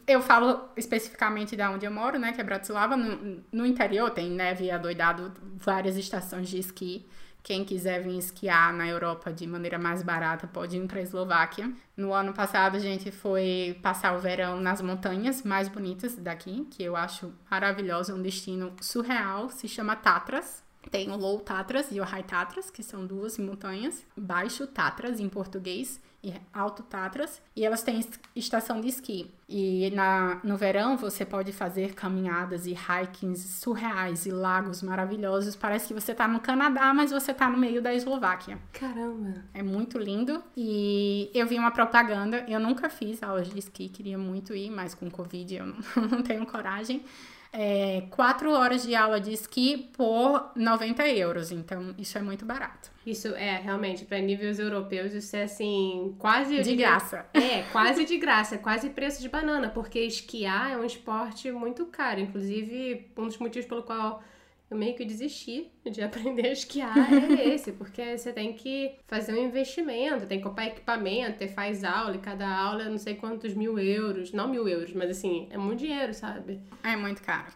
eu falo especificamente da onde eu moro, né, que é Bratislava. No, no interior tem neve adoidado, várias estações de esqui. Quem quiser vir esquiar na Europa de maneira mais barata pode ir para a Eslováquia. No ano passado a gente foi passar o verão nas montanhas mais bonitas daqui, que eu acho maravilhoso, um destino surreal, se chama Tatras. Tem o Low Tatras e o High Tatras, que são duas montanhas. Baixo Tatras em português e Alto Tatras, e elas têm estação de esqui. E na, no verão você pode fazer caminhadas e hikings surreais e lagos maravilhosos. Parece que você está no Canadá, mas você está no meio da Eslováquia. Caramba! É muito lindo. E eu vi uma propaganda, eu nunca fiz aulas de esqui, queria muito ir, mas com Covid eu não, não tenho coragem é, quatro horas de aula de esqui por 90 euros. Então, isso é muito barato. Isso é, realmente, para níveis europeus, isso é assim, quase. De diria, graça. É, quase de graça, quase preço de banana, porque esquiar é um esporte muito caro. Inclusive, um dos motivos pelo qual eu meio que desisti de aprender a esquiar é esse, porque você tem que fazer um investimento, tem que comprar equipamento, você faz aula, e cada aula é não sei quantos mil euros, não mil euros, mas assim, é muito dinheiro, sabe? É muito caro.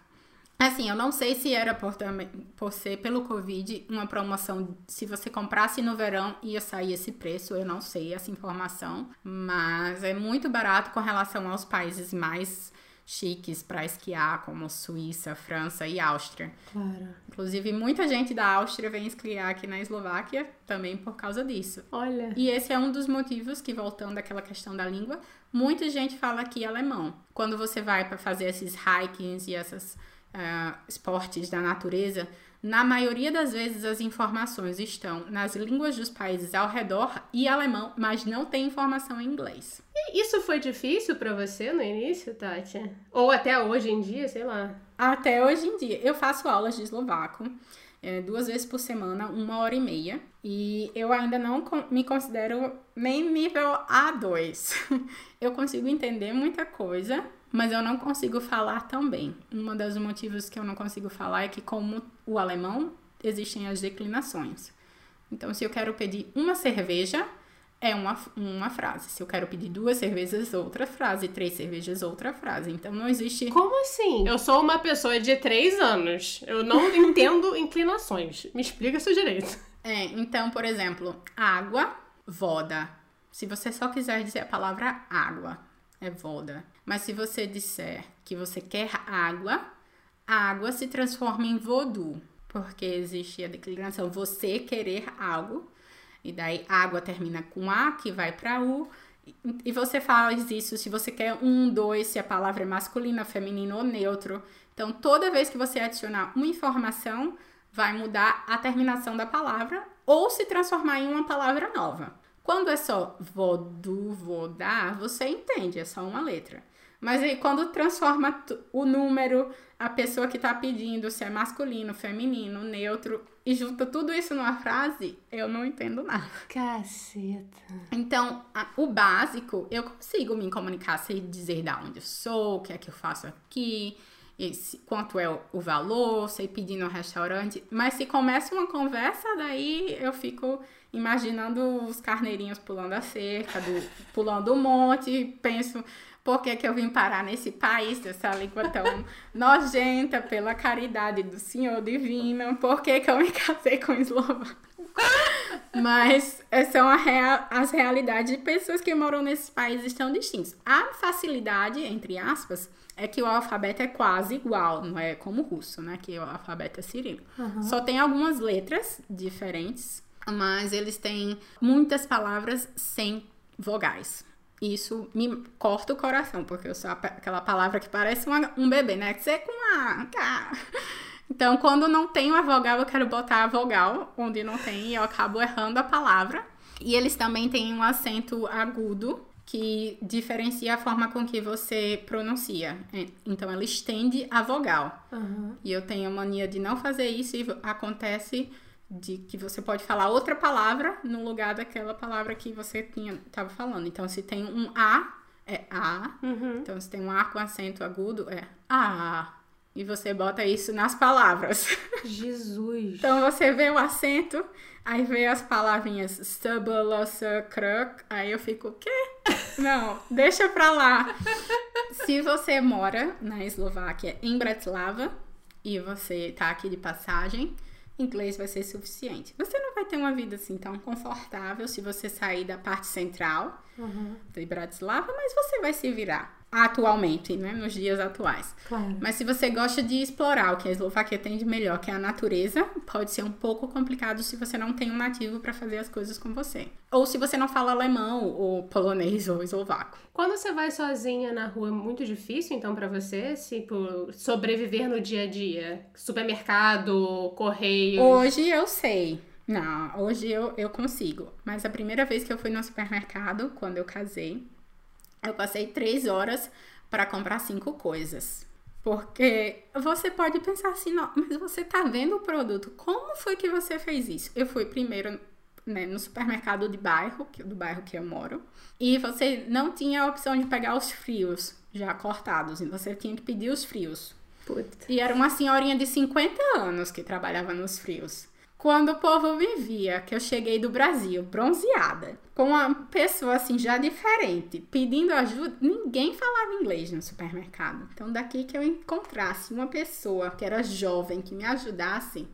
Assim, eu não sei se era por, por ser pelo Covid uma promoção. Se você comprasse no verão, ia sair esse preço. Eu não sei essa informação. Mas é muito barato com relação aos países mais chiques para esquiar, como Suíça, França e Áustria. Claro. Inclusive, muita gente da Áustria vem esquiar aqui na Eslováquia também por causa disso. Olha. E esse é um dos motivos que, voltando àquela questão da língua, muita gente fala aqui alemão. Quando você vai para fazer esses hikings e esses uh, esportes da natureza, na maioria das vezes as informações estão nas línguas dos países ao redor e alemão, mas não tem informação em inglês. isso foi difícil para você no início, Tati? Ou até hoje em dia, sei lá? Até hoje em dia. Eu faço aulas de eslovaco é, duas vezes por semana, uma hora e meia. E eu ainda não me considero nem nível A2. eu consigo entender muita coisa, mas eu não consigo falar tão bem. Um dos motivos que eu não consigo falar é que, como o alemão, existem as declinações. Então, se eu quero pedir uma cerveja, é uma, uma frase. Se eu quero pedir duas cervejas, outra frase. Três cervejas, outra frase. Então não existe. Como assim? Eu sou uma pessoa de três anos. Eu não entendo inclinações. Me explica seu direito. É, então, por exemplo, água, voda. Se você só quiser dizer a palavra água, é voda. Mas se você disser que você quer água, a água se transforma em vodu. Porque existe a declinação você querer algo e daí água termina com A, que vai para U. E você faz isso se você quer um, dois, se a palavra é masculina, feminino ou neutro. Então, toda vez que você adicionar uma informação, vai mudar a terminação da palavra ou se transformar em uma palavra nova. Quando é só vodu, vodar, você entende, é só uma letra. Mas aí, quando transforma o número, a pessoa que está pedindo, se é masculino, feminino, neutro, e junta tudo isso numa frase, eu não entendo nada. Caceta. Então, a, o básico, eu consigo me comunicar, sei dizer da onde eu sou, o que é que eu faço aqui, esse, quanto é o, o valor, sei pedir no restaurante. Mas se começa uma conversa, daí eu fico imaginando os carneirinhos pulando a cerca, do, pulando o um monte, penso por que, que eu vim parar nesse país, dessa língua tão nojenta, pela caridade do Senhor Divino? Por que, que eu me casei com eslovaco? Mas são rea as realidades de pessoas que moram nesses países tão distintos. A facilidade, entre aspas, é que o alfabeto é quase igual, não é como o russo, né? Que o alfabeto é cirílico. Uhum. Só tem algumas letras diferentes, mas eles têm muitas palavras sem vogais isso me corta o coração, porque eu sou aquela palavra que parece uma, um bebê, né? Que você com uma. Então, quando não tem uma vogal, eu quero botar a vogal onde não tem e eu acabo errando a palavra. E eles também têm um acento agudo que diferencia a forma com que você pronuncia. É, então, ela estende a vogal. Uhum. E eu tenho a mania de não fazer isso e acontece de que você pode falar outra palavra no lugar daquela palavra que você tinha estava falando. Então, se tem um A, é A. Uhum. Então, se tem um A com acento agudo, é A. E você bota isso nas palavras. Jesus! então, você vê o acento, aí vê as palavrinhas stubble, kruk, aí eu fico, o quê? Não, deixa pra lá. se você mora na Eslováquia, em Bratislava, e você tá aqui de passagem, inglês vai ser suficiente. Você não vai ter uma vida assim tão confortável se você sair da parte central uhum. de Bratislava, mas você vai se virar atualmente, né, nos dias atuais. Claro. Mas se você gosta de explorar o que a Eslovaquia tem de melhor, que é a natureza, pode ser um pouco complicado se você não tem um nativo para fazer as coisas com você. Ou se você não fala alemão, ou polonês, ou eslovaco. Quando você vai sozinha na rua, é muito difícil, então, para você, tipo, sobreviver no dia a dia? Supermercado, correio? Hoje eu sei. Não, hoje eu, eu consigo. Mas a primeira vez que eu fui no supermercado, quando eu casei, eu passei três horas para comprar cinco coisas. Porque você pode pensar assim, não, mas você tá vendo o produto. Como foi que você fez isso? Eu fui primeiro né, no supermercado de bairro, do bairro que eu moro, e você não tinha a opção de pegar os frios já cortados, e você tinha que pedir os frios. Puta. E era uma senhorinha de 50 anos que trabalhava nos frios. Quando o povo me via que eu cheguei do Brasil, bronzeada, com uma pessoa assim já diferente, pedindo ajuda, ninguém falava inglês no supermercado. Então, daqui que eu encontrasse uma pessoa que era jovem, que me ajudasse,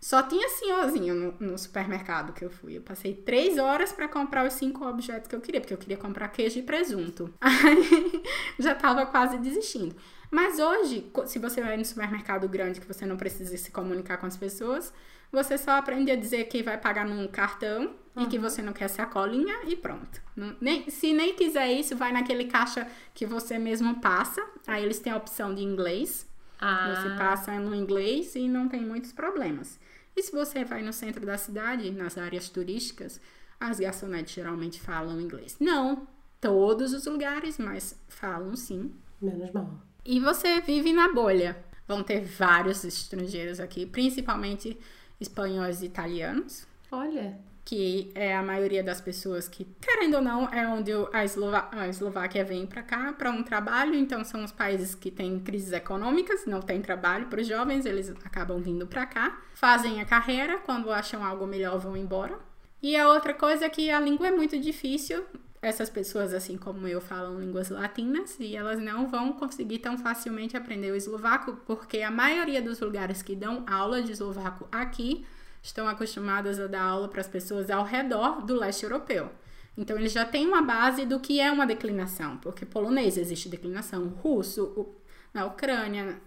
só tinha senhorzinho no, no supermercado que eu fui. Eu passei três horas para comprar os cinco objetos que eu queria, porque eu queria comprar queijo e presunto. Aí já tava quase desistindo. Mas hoje, se você vai no supermercado grande que você não precisa se comunicar com as pessoas, você só aprende a dizer que vai pagar num cartão uhum. e que você não quer sacolinha e pronto. Não, nem, se nem quiser isso, vai naquele caixa que você mesmo passa. Aí eles têm a opção de inglês. Ah. Você passa no inglês e não tem muitos problemas. E se você vai no centro da cidade, nas áreas turísticas, as garçonetes geralmente falam inglês. Não todos os lugares, mas falam sim. Menos mal. E você vive na bolha. Vão ter vários estrangeiros aqui, principalmente espanhóis e italianos. Olha. Que é a maioria das pessoas que, querendo ou não, é onde a, Eslova a Eslováquia vem para cá para um trabalho. Então, são os países que têm crises econômicas, não tem trabalho para os jovens, eles acabam vindo para cá, fazem a carreira, quando acham algo melhor, vão embora. E a outra coisa é que a língua é muito difícil, essas pessoas, assim como eu, falam línguas latinas e elas não vão conseguir tão facilmente aprender o eslovaco, porque a maioria dos lugares que dão aula de eslovaco aqui estão acostumadas a dar aula para as pessoas ao redor do leste europeu. Então, eles já têm uma base do que é uma declinação, porque polonês existe declinação, russo, na Ucrânia,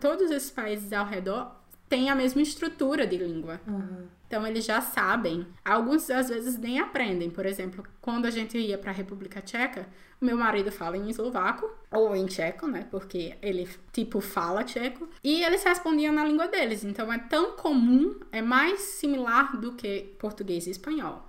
todos esses países ao redor têm a mesma estrutura de língua. Uhum. Então eles já sabem. Alguns às vezes nem aprendem. Por exemplo, quando a gente ia para a República Tcheca, meu marido fala em eslovaco ou em tcheco, né? Porque ele tipo fala tcheco e eles respondiam na língua deles. Então é tão comum, é mais similar do que português e espanhol.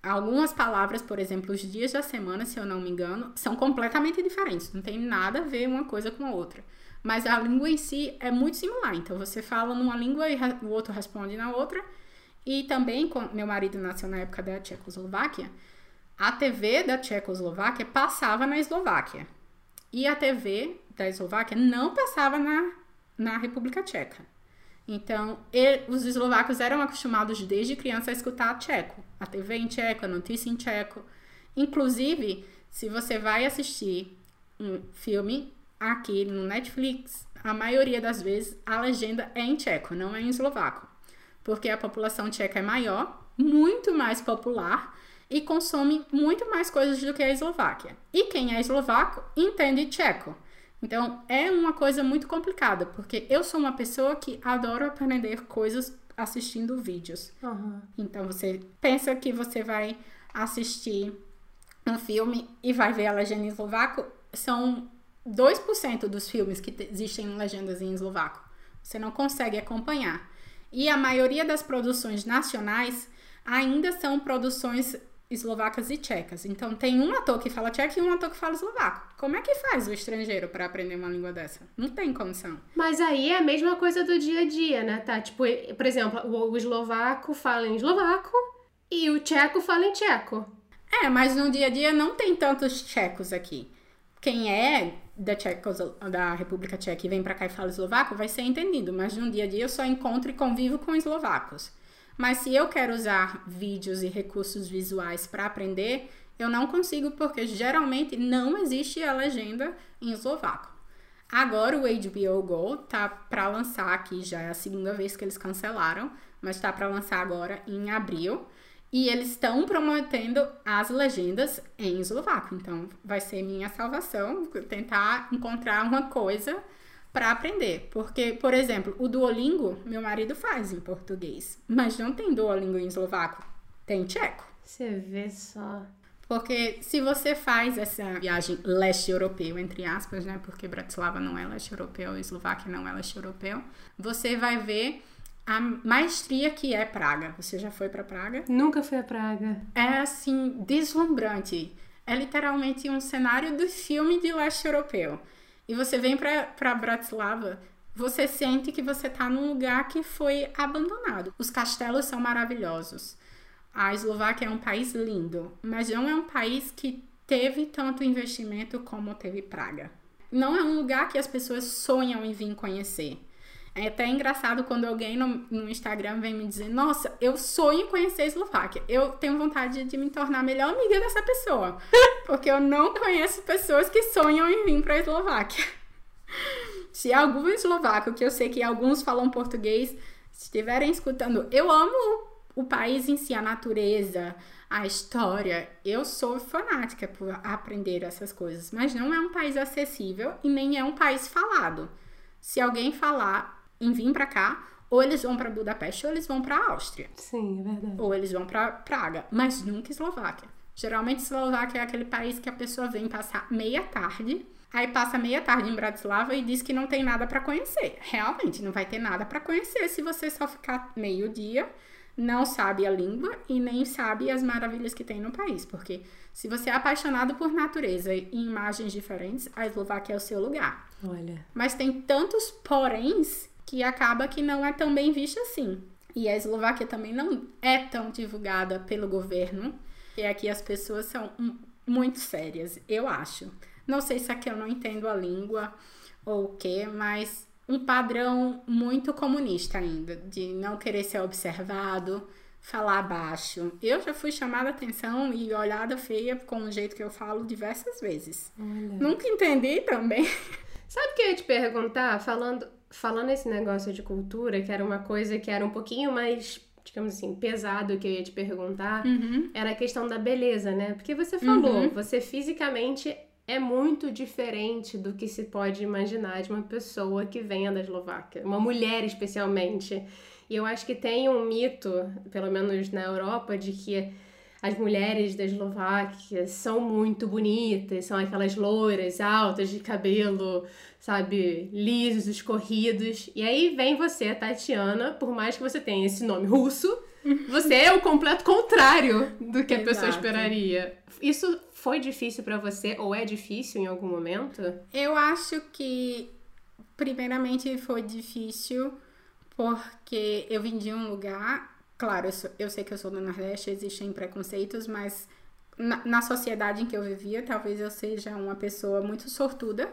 Algumas palavras, por exemplo, os dias da semana, se eu não me engano, são completamente diferentes. Não tem nada a ver uma coisa com a outra. Mas a língua em si é muito similar. Então você fala numa língua e o outro responde na outra. E também, meu marido nasceu na época da Tchecoslováquia, a TV da Tchecoslováquia passava na Eslováquia. E a TV da Eslováquia não passava na, na República Tcheca. Então, ele, os eslovacos eram acostumados desde criança a escutar tcheco. A TV em tcheco, a notícia em tcheco. Inclusive, se você vai assistir um filme aqui no Netflix, a maioria das vezes a legenda é em tcheco, não é em eslovaco porque a população tcheca é maior, muito mais popular e consome muito mais coisas do que a Eslováquia. E quem é eslovaco entende tcheco. Então é uma coisa muito complicada, porque eu sou uma pessoa que adoro aprender coisas assistindo vídeos. Uhum. Então você pensa que você vai assistir um filme e vai ver a legenda em eslovaco, são 2% dos filmes que existem legendas em eslovaco. Você não consegue acompanhar. E a maioria das produções nacionais ainda são produções eslovacas e tchecas. Então tem um ator que fala tcheco e um ator que fala eslovaco. Como é que faz o estrangeiro para aprender uma língua dessa? Não tem condição. Mas aí é a mesma coisa do dia a dia, né? Tá, tipo, por exemplo, o eslovaco fala em eslovaco e o tcheco fala em tcheco. É, mas no dia a dia não tem tantos tchecos aqui. Quem é da, da República Tcheca e vem para cá e fala eslovaco, vai ser entendido, mas no dia a dia eu só encontro e convivo com eslovacos. Mas se eu quero usar vídeos e recursos visuais para aprender, eu não consigo porque geralmente não existe a legenda em eslovaco. Agora o HBO Go tá para lançar aqui, já é a segunda vez que eles cancelaram, mas está para lançar agora em abril. E eles estão prometendo as legendas em eslovaco. Então, vai ser minha salvação tentar encontrar uma coisa para aprender. Porque, por exemplo, o Duolingo, meu marido faz em português, mas não tem Duolingo em eslovaco, tem tcheco. Você vê só. Porque se você faz essa viagem leste europeu, entre aspas, né? Porque Bratislava não é leste europeu, Eslováquia não é leste europeu, você vai ver a maestria que é Praga. Você já foi para Praga? Nunca fui a Praga. É assim, deslumbrante. É literalmente um cenário do filme de leste europeu. E você vem para Bratislava, você sente que você está num lugar que foi abandonado. Os castelos são maravilhosos. A Eslováquia é um país lindo, mas não é um país que teve tanto investimento como teve Praga. Não é um lugar que as pessoas sonham em vir conhecer. É até engraçado quando alguém no, no, Instagram vem me dizer: Nossa, eu sonho em conhecer a Eslováquia. Eu tenho vontade de me tornar a melhor amiga dessa pessoa. Porque eu não conheço pessoas que sonham em vir para a Eslováquia. Se algum eslovaco, que eu sei que alguns falam português, estiverem escutando, eu amo o país em si, a natureza, a história. Eu sou fanática por aprender essas coisas, mas não é um país acessível e nem é um país falado. Se alguém falar em vir para cá, ou eles vão para Budapeste ou eles vão para Áustria. Sim, é verdade. Ou eles vão para Praga, mas nunca Eslováquia. Geralmente Eslováquia é aquele país que a pessoa vem passar meia tarde, aí passa meia tarde em Bratislava e diz que não tem nada para conhecer. Realmente não vai ter nada para conhecer se você só ficar meio dia não sabe a língua e nem sabe as maravilhas que tem no país. Porque se você é apaixonado por natureza e imagens diferentes, a Eslováquia é o seu lugar. Olha. Mas tem tantos poréns que acaba que não é tão bem visto assim. E a Eslováquia também não é tão divulgada pelo governo. E aqui as pessoas são muito sérias, eu acho. Não sei se aqui eu não entendo a língua ou o quê, mas um padrão muito comunista ainda, de não querer ser observado, falar baixo. Eu já fui chamada atenção e olhada feia com o jeito que eu falo diversas vezes. Olha. Nunca entendi também. Sabe o que eu ia te perguntar? Falando, falando esse negócio de cultura, que era uma coisa que era um pouquinho mais, digamos assim, pesado que eu ia te perguntar, uhum. era a questão da beleza, né? Porque você falou, uhum. você fisicamente é muito diferente do que se pode imaginar de uma pessoa que venha da Eslováquia, uma mulher especialmente. E eu acho que tem um mito, pelo menos na Europa, de que as mulheres da Eslováquia são muito bonitas, são aquelas loiras altas de cabelo, sabe, lisos, escorridos. E aí vem você, Tatiana, por mais que você tenha esse nome russo, você é o completo contrário do que a Exato. pessoa esperaria. Isso foi difícil para você ou é difícil em algum momento? Eu acho que primeiramente foi difícil porque eu vim de um lugar, claro, eu, sou, eu sei que eu sou do Nordeste, existem preconceitos, mas na, na sociedade em que eu vivia, talvez eu seja uma pessoa muito sortuda.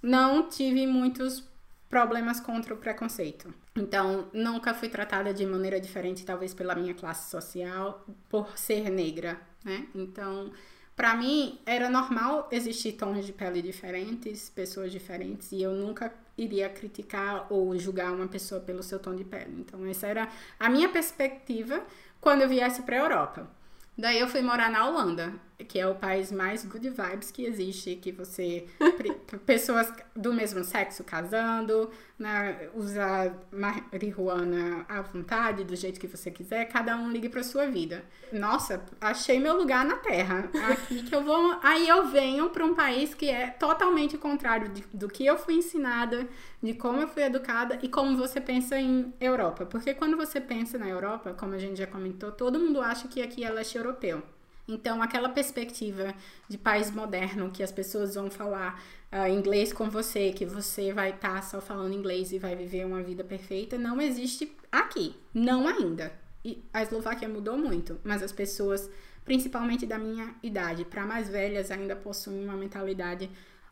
Não tive muitos problemas contra o preconceito. Então, nunca fui tratada de maneira diferente, talvez pela minha classe social, por ser negra, né? Então, para mim, era normal existir tons de pele diferentes, pessoas diferentes, e eu nunca iria criticar ou julgar uma pessoa pelo seu tom de pele. Então, essa era a minha perspectiva quando eu viesse para a Europa. Daí eu fui morar na Holanda que é o país mais good vibes que existe, que você pessoas do mesmo sexo casando, né, usar marihuana à vontade, do jeito que você quiser, cada um ligue para sua vida. Nossa, achei meu lugar na Terra. Aqui que eu vou, aí eu venho para um país que é totalmente contrário de, do que eu fui ensinada, de como eu fui educada e como você pensa em Europa, porque quando você pensa na Europa, como a gente já comentou, todo mundo acha que aqui é leste europeu. Então, aquela perspectiva de país moderno, que as pessoas vão falar uh, inglês com você, que você vai estar tá só falando inglês e vai viver uma vida perfeita, não existe aqui. Não ainda. E a Eslováquia mudou muito, mas as pessoas, principalmente da minha idade, para mais velhas, ainda possuem uma mentalidade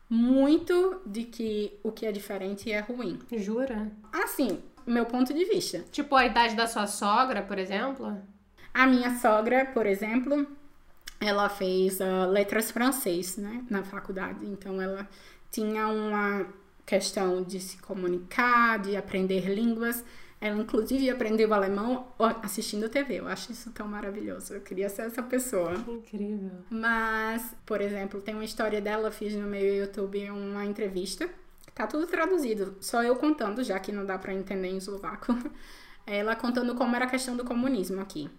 muito de que o que é diferente é ruim. Jura? Assim, meu ponto de vista. Tipo a idade da sua sogra, por exemplo? A minha sogra, por exemplo, ela fez uh, letras francês, né, na faculdade. Então ela tinha uma questão de se comunicar, de aprender línguas. Ela inclusive aprendeu alemão assistindo TV. Eu acho isso tão maravilhoso. Eu queria ser essa pessoa. Incrível. Mas, por exemplo, tem uma história dela, fiz no meu YouTube uma entrevista. Tá tudo traduzido, só eu contando, já que não dá para entender em eslovaco. Ela contando como era a questão do comunismo aqui.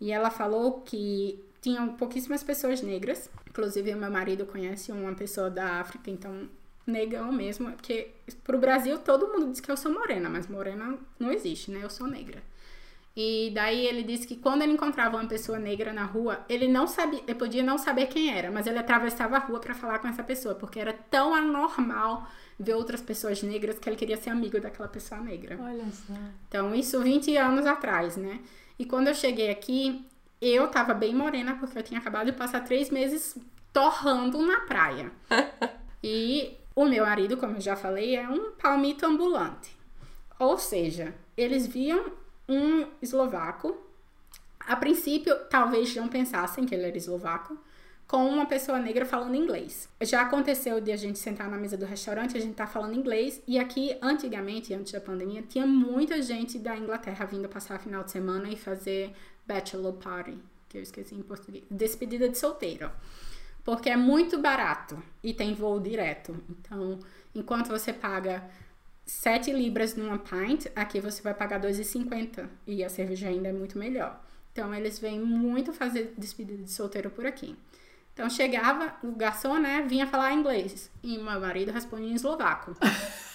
E ela falou que tinham pouquíssimas pessoas negras. Inclusive, meu marido conhece uma pessoa da África, então negão mesmo, porque pro Brasil todo mundo diz que eu sou morena, mas morena não existe, né? Eu sou negra. E daí ele disse que quando ele encontrava uma pessoa negra na rua, ele não sabia, ele podia não saber quem era, mas ele atravessava a rua para falar com essa pessoa, porque era tão anormal ver outras pessoas negras que ele queria ser amigo daquela pessoa negra. Olha só. Então, isso 20 anos atrás, né? E quando eu cheguei aqui, eu tava bem morena porque eu tinha acabado de passar três meses torrando na praia. e o meu marido, como eu já falei, é um palmito ambulante. Ou seja, eles viam um eslovaco. A princípio, talvez não pensassem que ele era eslovaco, com uma pessoa negra falando inglês. Já aconteceu de a gente sentar na mesa do restaurante, a gente tá falando inglês, e aqui, antigamente, antes da pandemia, tinha muita gente da Inglaterra vindo passar final de semana e fazer bachelor party, que eu esqueci em português, despedida de solteiro. Porque é muito barato e tem voo direto. Então, enquanto você paga 7 libras numa pint, aqui você vai pagar 2,50 e a cerveja ainda é muito melhor. Então, eles vêm muito fazer despedida de solteiro por aqui. Então, chegava, o garçom, né, vinha falar inglês. E meu marido respondia em eslovaco.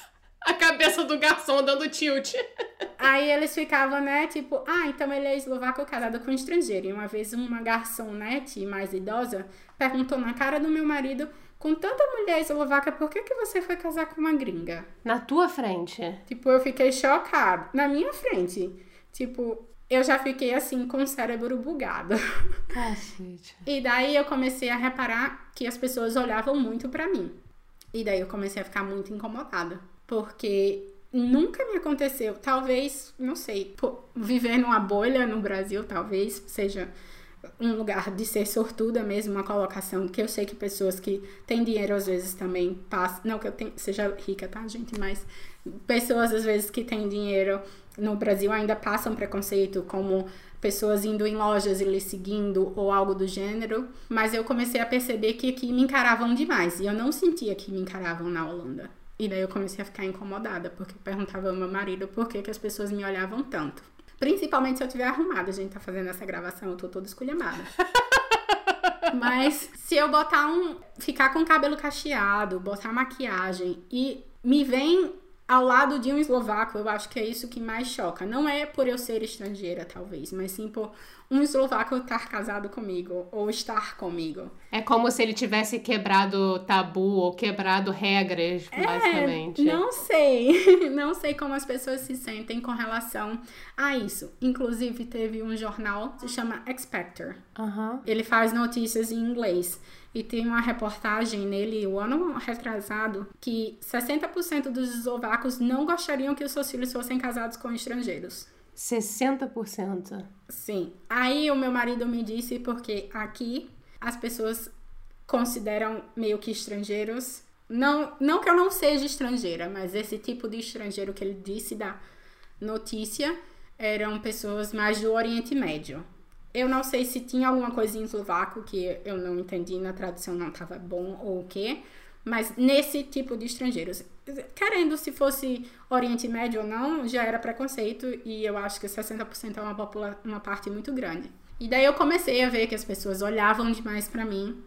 a cabeça do garçom dando tilt. Aí eles ficavam, né, tipo, ah, então ele é eslovaco casado com um estrangeiro. E uma vez uma garçonete mais idosa perguntou na cara do meu marido, com tanta mulher eslovaca, por que, que você foi casar com uma gringa? Na tua frente? Tipo, eu fiquei chocada. Na minha frente. Tipo, eu já fiquei assim com o cérebro bugado. Cacete. E daí eu comecei a reparar que as pessoas olhavam muito para mim. E daí eu comecei a ficar muito incomodada. Porque nunca me aconteceu. Talvez, não sei, viver numa bolha no Brasil, talvez seja um lugar de ser sortuda mesmo, uma colocação que eu sei que pessoas que têm dinheiro às vezes também passam. Não que eu tenha, seja rica, tá, gente? Mas pessoas às vezes que têm dinheiro no Brasil ainda passam preconceito, como pessoas indo em lojas e lhe seguindo ou algo do gênero. Mas eu comecei a perceber que aqui me encaravam demais e eu não sentia que me encaravam na Holanda. E daí eu comecei a ficar incomodada, porque perguntava ao meu marido por que, que as pessoas me olhavam tanto. Principalmente se eu tiver arrumada. A gente tá fazendo essa gravação, eu tô toda esculhambada. Mas se eu botar um. ficar com o cabelo cacheado, botar maquiagem e me vem ao lado de um eslovaco, eu acho que é isso que mais choca. Não é por eu ser estrangeira, talvez, mas sim por um eslovaco estar casado comigo ou estar comigo. É como se ele tivesse quebrado tabu ou quebrado regras, é, basicamente. Não sei. Não sei como as pessoas se sentem com relação a isso. Inclusive, teve um jornal que se chama Expector. Uhum. Ele faz notícias em inglês. E tem uma reportagem nele, o ano retrasado, que 60% dos eslovacos não gostariam que os seus filhos fossem casados com estrangeiros. 60%. Sim. Aí o meu marido me disse porque aqui as pessoas consideram meio que estrangeiros. Não, não que eu não seja estrangeira, mas esse tipo de estrangeiro que ele disse da notícia eram pessoas mais do Oriente Médio. Eu não sei se tinha alguma coisa em eslovaco que eu não entendi na tradução, não estava bom ou o quê, mas nesse tipo de estrangeiros. Querendo se fosse Oriente Médio ou não, já era preconceito e eu acho que 60% é uma, uma parte muito grande. E daí eu comecei a ver que as pessoas olhavam demais para mim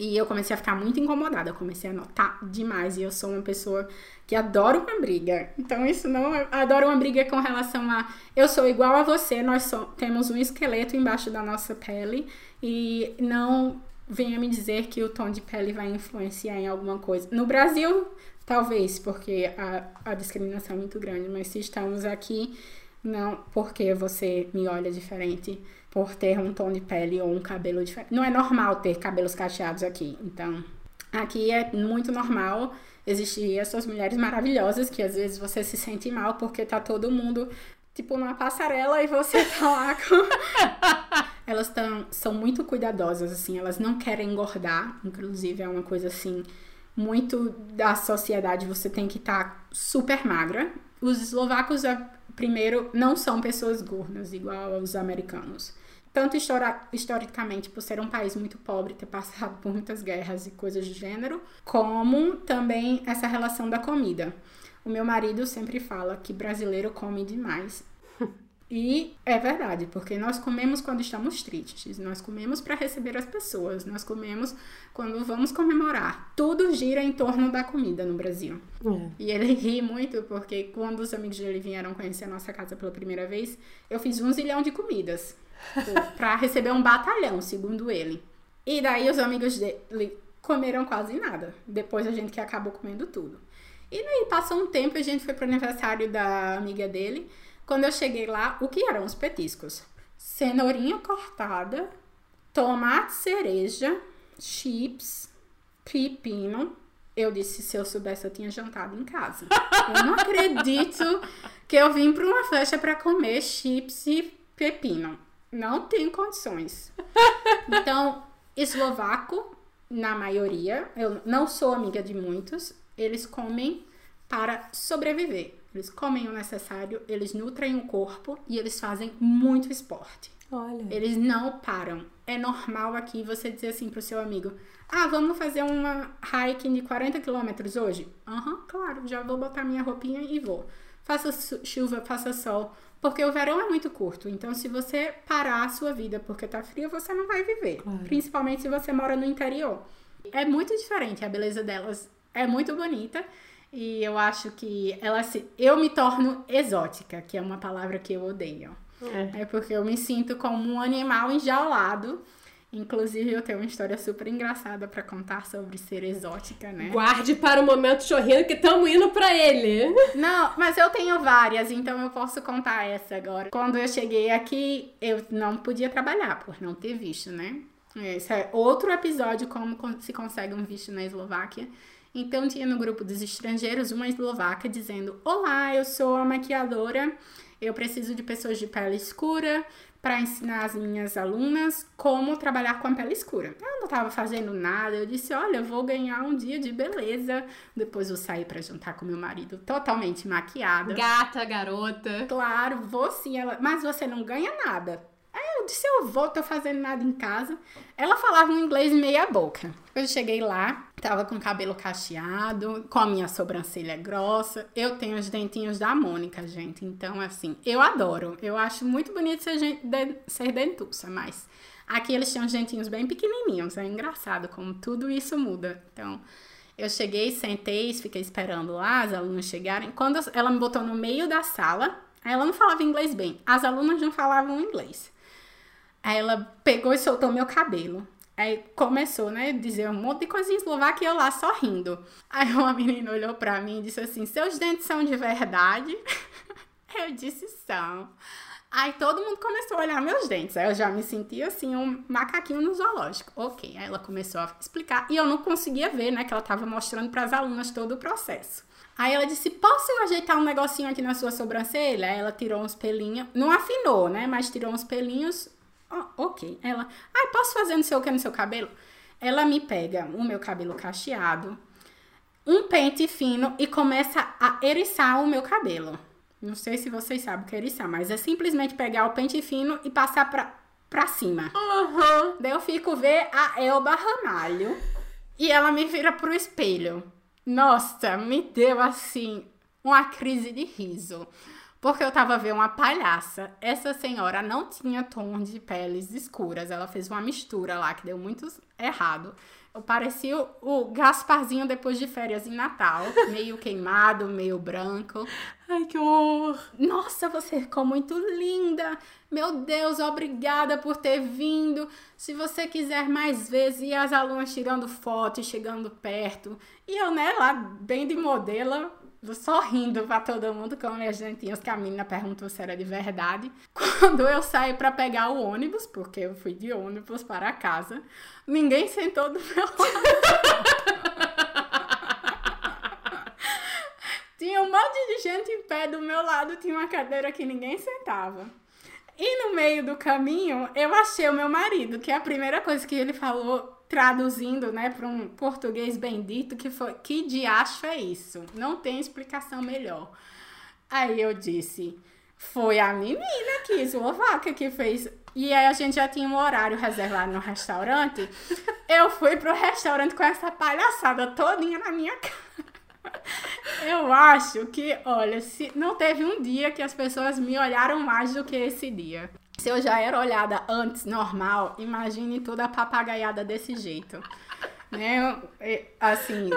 e eu comecei a ficar muito incomodada, eu comecei a notar demais. E eu sou uma pessoa que adora uma briga. Então, isso não. Adoro uma briga com relação a. Eu sou igual a você, nós so, temos um esqueleto embaixo da nossa pele. E não venha me dizer que o tom de pele vai influenciar em alguma coisa. No Brasil, talvez, porque a, a discriminação é muito grande. Mas se estamos aqui, não porque você me olha diferente por ter um tom de pele ou um cabelo diferente. Não é normal ter cabelos cacheados aqui. Então, aqui é muito normal existir essas mulheres maravilhosas que às vezes você se sente mal porque tá todo mundo tipo numa passarela e você tá lá com elas tão, são muito cuidadosas assim, elas não querem engordar, inclusive é uma coisa assim muito da sociedade, você tem que estar tá super magra. Os eslovacos primeiro não são pessoas gordas igual aos americanos tanto historicamente por ser um país muito pobre, ter passado por muitas guerras e coisas do gênero, como também essa relação da comida. O meu marido sempre fala que brasileiro come demais. E é verdade, porque nós comemos quando estamos tristes, nós comemos para receber as pessoas, nós comemos quando vamos comemorar. Tudo gira em torno da comida no Brasil. É. E ele ri muito porque quando os amigos dele vieram conhecer a nossa casa pela primeira vez, eu fiz um zilhão de comidas para receber um batalhão, segundo ele. E daí os amigos dele comeram quase nada. Depois a gente que acabou comendo tudo. E daí passou um tempo e a gente foi pro aniversário da amiga dele. Quando eu cheguei lá, o que eram os petiscos? Cenourinha cortada, tomate cereja, chips, pepino. Eu disse, se eu soubesse, eu tinha jantado em casa. Eu não acredito que eu vim para uma festa para comer chips e pepino. Não tenho condições. Então, eslovaco, na maioria, eu não sou amiga de muitos, eles comem para sobreviver. Eles comem o necessário, eles nutrem o corpo e eles fazem muito esporte. Olha. Eles não param. É normal aqui você dizer assim pro seu amigo: Ah, vamos fazer uma hiking de 40 quilômetros hoje? Aham, uhum, claro, já vou botar minha roupinha e vou. Faça chuva, faça sol. Porque o verão é muito curto. Então, se você parar a sua vida porque tá frio, você não vai viver. Claro. Principalmente se você mora no interior. É muito diferente. A beleza delas é muito bonita. E eu acho que ela se. Eu me torno exótica, que é uma palavra que eu odeio. É. é porque eu me sinto como um animal enjaulado Inclusive, eu tenho uma história super engraçada para contar sobre ser exótica, né? Guarde para o momento chorrindo que estamos indo para ele. Não, mas eu tenho várias, então eu posso contar essa agora. Quando eu cheguei aqui, eu não podia trabalhar por não ter visto, né? Esse é outro episódio como se consegue um visto na Eslováquia. Então tinha no grupo dos estrangeiros uma eslovaca dizendo: "Olá, eu sou a maquiadora. Eu preciso de pessoas de pele escura para ensinar as minhas alunas como trabalhar com a pele escura. Eu não estava fazendo nada, eu disse: Olha, eu vou ganhar um dia de beleza. Depois eu saí para jantar com meu marido totalmente maquiada. Gata, garota. Claro, vou sim. Ela, mas você não ganha nada. Aí eu disse, eu vou, tô fazendo nada em casa. Ela falava um inglês meia boca. Eu cheguei lá, tava com cabelo cacheado, com a minha sobrancelha grossa. Eu tenho os dentinhos da Mônica, gente. Então, assim, eu adoro. Eu acho muito bonito ser, de, ser dentuça, mas aqui eles têm os dentinhos bem pequenininhos. É engraçado como tudo isso muda. Então, eu cheguei, sentei, fiquei esperando lá as alunas chegarem. Quando ela me botou no meio da sala, ela não falava inglês bem. As alunas não falavam inglês. Aí ela pegou e soltou meu cabelo. Aí começou, né, dizer um monte de coisa em eslovaco e eu lá sorrindo. Aí uma menina olhou pra mim e disse assim: Seus dentes são de verdade? eu disse: São. Aí todo mundo começou a olhar meus dentes. Aí eu já me sentia assim, um macaquinho no zoológico. Ok. Aí ela começou a explicar. E eu não conseguia ver, né? Que ela tava mostrando para as alunas todo o processo. Aí ela disse: Posso ajeitar um negocinho aqui na sua sobrancelha? Aí ela tirou uns pelinhos. Não afinou, né? Mas tirou uns pelinhos Oh, ok. Ela, ai, ah, posso fazer não sei o que no seu cabelo? Ela me pega o meu cabelo cacheado, um pente fino e começa a eriçar o meu cabelo. Não sei se vocês sabem o que é eriçar, mas é simplesmente pegar o pente fino e passar pra, pra cima. Uhum. Daí eu fico ver a Elba Ramalho e ela me vira pro espelho. Nossa, me deu assim uma crise de riso. Porque eu tava vendo uma palhaça. Essa senhora não tinha tom de peles escuras. Ela fez uma mistura lá que deu muito errado. Eu parecia o Gasparzinho depois de férias em Natal. Meio queimado, meio branco. Ai, que horror! Nossa, você ficou muito linda! Meu Deus, obrigada por ter vindo. Se você quiser mais vezes, e as alunas tirando foto e chegando perto. E eu, né, lá, bem de modelo, sorrindo pra todo mundo, como minhas dentinhas, que a menina perguntou se era de verdade. Quando eu saí para pegar o ônibus, porque eu fui de ônibus para casa, ninguém sentou do meu lado. tinha um monte de gente em pé do meu lado, tinha uma cadeira que ninguém sentava. E no meio do caminho, eu achei o meu marido, que é a primeira coisa que ele falou traduzindo, né, para um português bendito, que foi: que diacho é isso? Não tem explicação melhor. Aí eu disse: foi a menina que eslovaca que fez. E aí a gente já tinha um horário reservado no restaurante. Eu fui pro restaurante com essa palhaçada todinha na minha cara. Eu acho que, olha, se não teve um dia que as pessoas me olharam mais do que esse dia. Se eu já era olhada antes normal, imagine toda a papagaiada desse jeito. Né? Assim,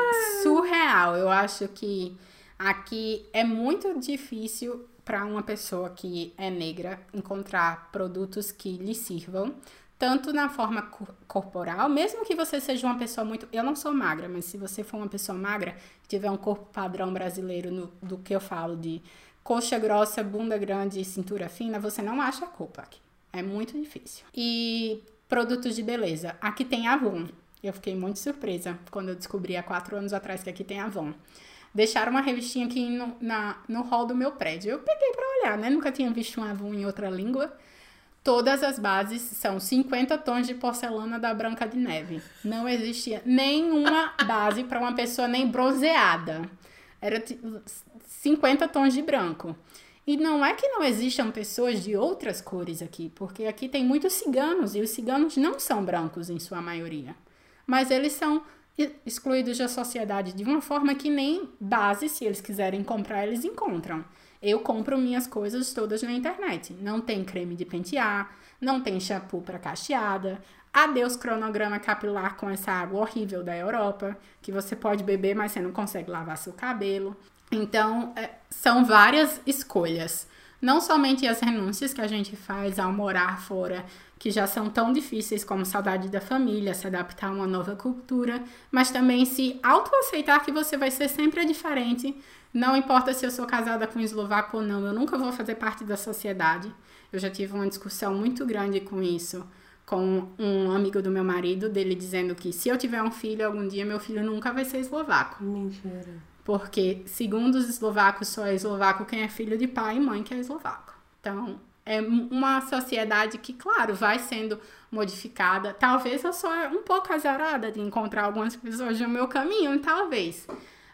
surreal. Eu acho que aqui é muito difícil para uma pessoa que é negra encontrar produtos que lhe sirvam, tanto na forma corporal, mesmo que você seja uma pessoa muito. Eu não sou magra, mas se você for uma pessoa magra, tiver um corpo padrão brasileiro no, do que eu falo de coxa grossa, bunda grande e cintura fina, você não acha culpa aqui. É muito difícil. E produtos de beleza. Aqui tem Avon. Eu fiquei muito surpresa quando eu descobri há quatro anos atrás que aqui tem Avon. Deixaram uma revistinha aqui no, na, no hall do meu prédio. Eu peguei para olhar, né? Nunca tinha visto um Avon em outra língua. Todas as bases são 50 tons de porcelana da Branca de Neve. Não existia nenhuma base para uma pessoa nem bronzeada. Era 50 tons de branco. E não é que não existam pessoas de outras cores aqui, porque aqui tem muitos ciganos e os ciganos não são brancos em sua maioria. Mas eles são excluídos da sociedade de uma forma que nem base, se eles quiserem comprar, eles encontram. Eu compro minhas coisas todas na internet. Não tem creme de pentear, não tem shampoo para cacheada. Adeus cronograma capilar com essa água horrível da Europa, que você pode beber, mas você não consegue lavar seu cabelo. Então, é, são várias escolhas. Não somente as renúncias que a gente faz ao morar fora, que já são tão difíceis como saudade da família, se adaptar a uma nova cultura, mas também se autoaceitar que você vai ser sempre diferente. Não importa se eu sou casada com um eslovaco ou não, eu nunca vou fazer parte da sociedade. Eu já tive uma discussão muito grande com isso com um amigo do meu marido, dele dizendo que se eu tiver um filho algum dia, meu filho nunca vai ser eslovaco. Mentira. Porque, segundo os eslovacos, só é eslovaco quem é filho de pai e mãe que é eslovaco. Então, é uma sociedade que, claro, vai sendo modificada. Talvez eu sou um pouco azarada de encontrar algumas pessoas no meu caminho, talvez.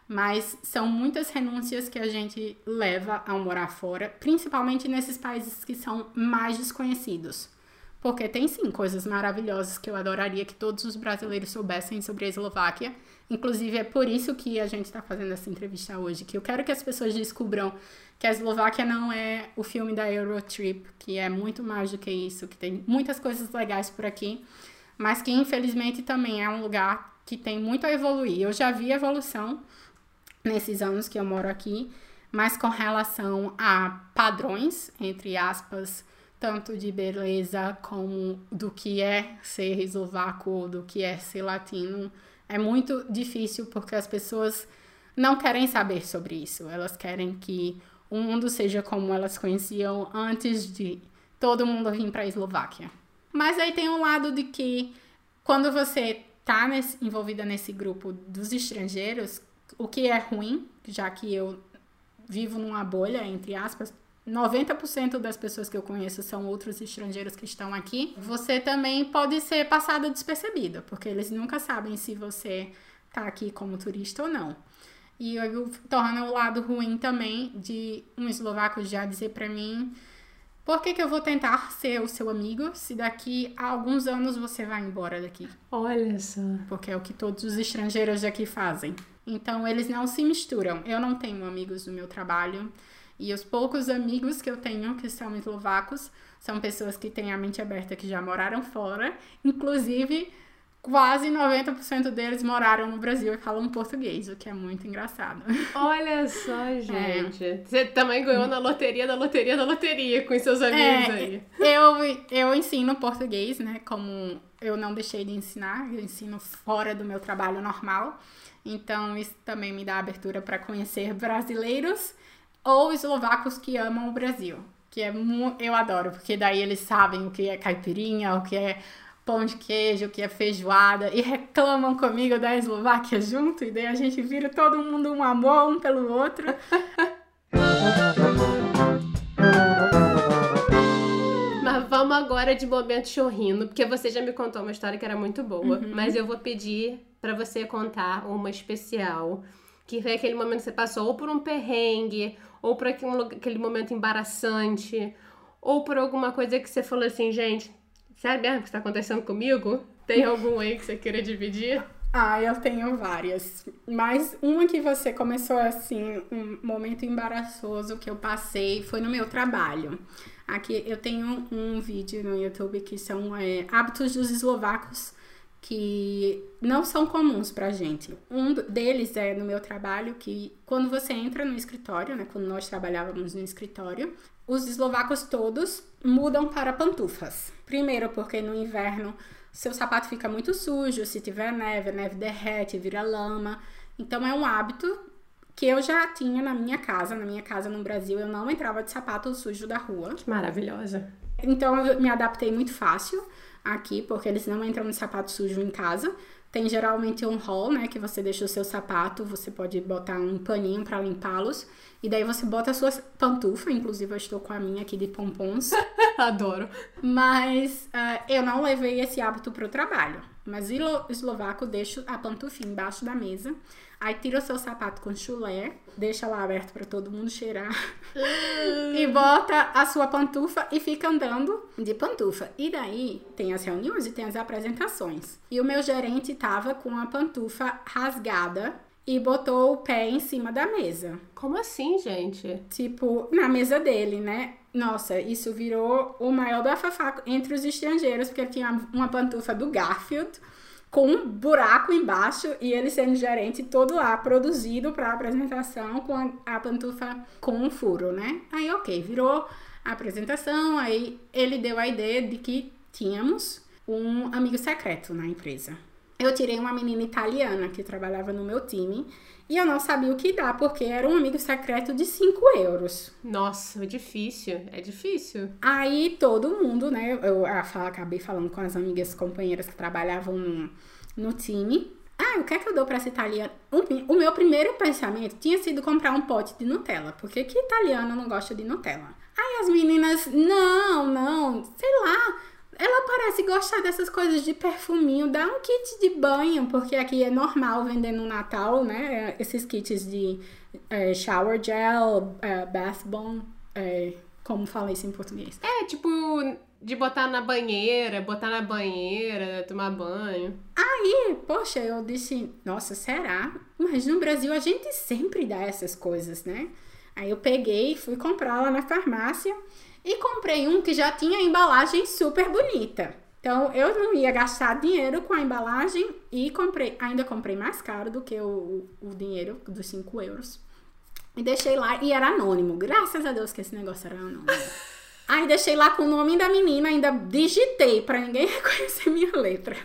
Mas são muitas renúncias que a gente leva ao morar fora, principalmente nesses países que são mais desconhecidos. Porque tem sim coisas maravilhosas que eu adoraria que todos os brasileiros soubessem sobre a Eslováquia. Inclusive, é por isso que a gente está fazendo essa entrevista hoje, que eu quero que as pessoas descubram que a Eslováquia não é o filme da Eurotrip, que é muito mais do que isso, que tem muitas coisas legais por aqui, mas que infelizmente também é um lugar que tem muito a evoluir. Eu já vi evolução nesses anos que eu moro aqui, mas com relação a padrões, entre aspas, tanto de beleza como do que é ser eslovaco ou do que é ser latino. É muito difícil porque as pessoas não querem saber sobre isso. Elas querem que o mundo seja como elas conheciam antes de todo mundo vir para a Eslováquia. Mas aí tem um lado de que quando você está envolvida nesse grupo dos estrangeiros, o que é ruim, já que eu vivo numa bolha, entre aspas, 90% das pessoas que eu conheço são outros estrangeiros que estão aqui, você também pode ser passado despercebido, porque eles nunca sabem se você tá aqui como turista ou não. E eu torna o lado ruim também de um eslovaco já dizer para mim por que, que eu vou tentar ser o seu amigo se daqui a alguns anos você vai embora daqui? Olha só. Porque é o que todos os estrangeiros daqui fazem. Então eles não se misturam. Eu não tenho amigos no meu trabalho. E os poucos amigos que eu tenho que são eslovacos são pessoas que têm a mente aberta, que já moraram fora. Inclusive, quase 90% deles moraram no Brasil e falam português, o que é muito engraçado. Olha só, é. gente. É. Você também ganhou na loteria da loteria da loteria com seus amigos é, aí. Eu, eu ensino português, né? Como eu não deixei de ensinar, eu ensino fora do meu trabalho normal. Então, isso também me dá abertura para conhecer brasileiros ou eslovacos que amam o Brasil. Que é eu adoro, porque daí eles sabem o que é caipirinha, o que é pão de queijo, o que é feijoada, e reclamam comigo da Eslováquia junto, e daí a gente vira todo mundo um amor um pelo outro. Mas vamos agora de momento chorrindo, porque você já me contou uma história que era muito boa, uhum. mas eu vou pedir para você contar uma especial, que foi aquele momento que você passou ou por um perrengue, ou por aquele, momento embaraçante, ou por alguma coisa que você falou assim, gente, sabe mesmo o que está acontecendo comigo? Tem algum aí que você queira dividir? Ah, eu tenho várias. Mas uma que você começou assim, um momento embaraçoso que eu passei foi no meu trabalho. Aqui eu tenho um vídeo no YouTube que são é, hábitos dos eslovacos que não são comuns pra gente. Um deles é no meu trabalho que quando você entra no escritório, né, quando nós trabalhávamos no escritório, os eslovacos todos mudam para pantufas. Primeiro porque no inverno seu sapato fica muito sujo, se tiver neve, a neve derrete, vira lama. Então é um hábito que eu já tinha na minha casa, na minha casa no Brasil, eu não entrava de sapato sujo da rua. Maravilhosa. Então eu me adaptei muito fácil aqui, porque eles não entram de sapato sujo em casa. Tem geralmente um hall, né, que você deixa o seu sapato, você pode botar um paninho para limpá-los. E daí você bota a sua pantufa, inclusive eu estou com a minha aqui de pompons. Adoro. Mas uh, eu não levei esse hábito para o trabalho. Mas o eslovaco deixa a pantufa embaixo da mesa. Aí tira o seu sapato com chulé, deixa lá aberto para todo mundo cheirar. e bota a sua pantufa e fica andando de pantufa. E daí tem as reuniões e tem as apresentações. E o meu gerente tava com a pantufa rasgada e botou o pé em cima da mesa. Como assim, gente? Tipo, na mesa dele, né? Nossa, isso virou o maior bafafá entre os estrangeiros, porque tinha uma pantufa do Garfield com um buraco embaixo e ele sendo gerente todo lá, produzido para apresentação com a, a, pantufa com um furo, né? Aí, ok, virou a apresentação, aí ele deu a ideia de que tínhamos um amigo secreto na empresa. Eu tirei uma menina italiana que trabalhava no meu time e eu não sabia o que dar, porque era um amigo secreto de 5 euros. Nossa, é difícil, é difícil. Aí todo mundo, né? Eu, eu acabei falando com as amigas companheiras que trabalhavam no, no time. Ah, o que é que eu dou pra essa italiana? O, o meu primeiro pensamento tinha sido comprar um pote de Nutella. Porque que italiano não gosta de Nutella? Aí as meninas, não, não, sei lá ela parece gostar dessas coisas de perfuminho. Dá um kit de banho, porque aqui é normal vender no Natal, né? Esses kits de é, shower gel, é, bath bomb. É, como fala isso em português? É, tipo, de botar na banheira, botar na banheira, tomar banho. Aí, poxa, eu disse, nossa, será? Mas no Brasil a gente sempre dá essas coisas, né? Aí eu peguei, fui comprar lá na farmácia. E comprei um que já tinha embalagem super bonita. Então eu não ia gastar dinheiro com a embalagem e comprei, ainda comprei mais caro do que o, o dinheiro dos 5 euros. E deixei lá e era anônimo. Graças a Deus que esse negócio era anônimo. Aí deixei lá com o nome da menina, ainda digitei para ninguém reconhecer minha letra.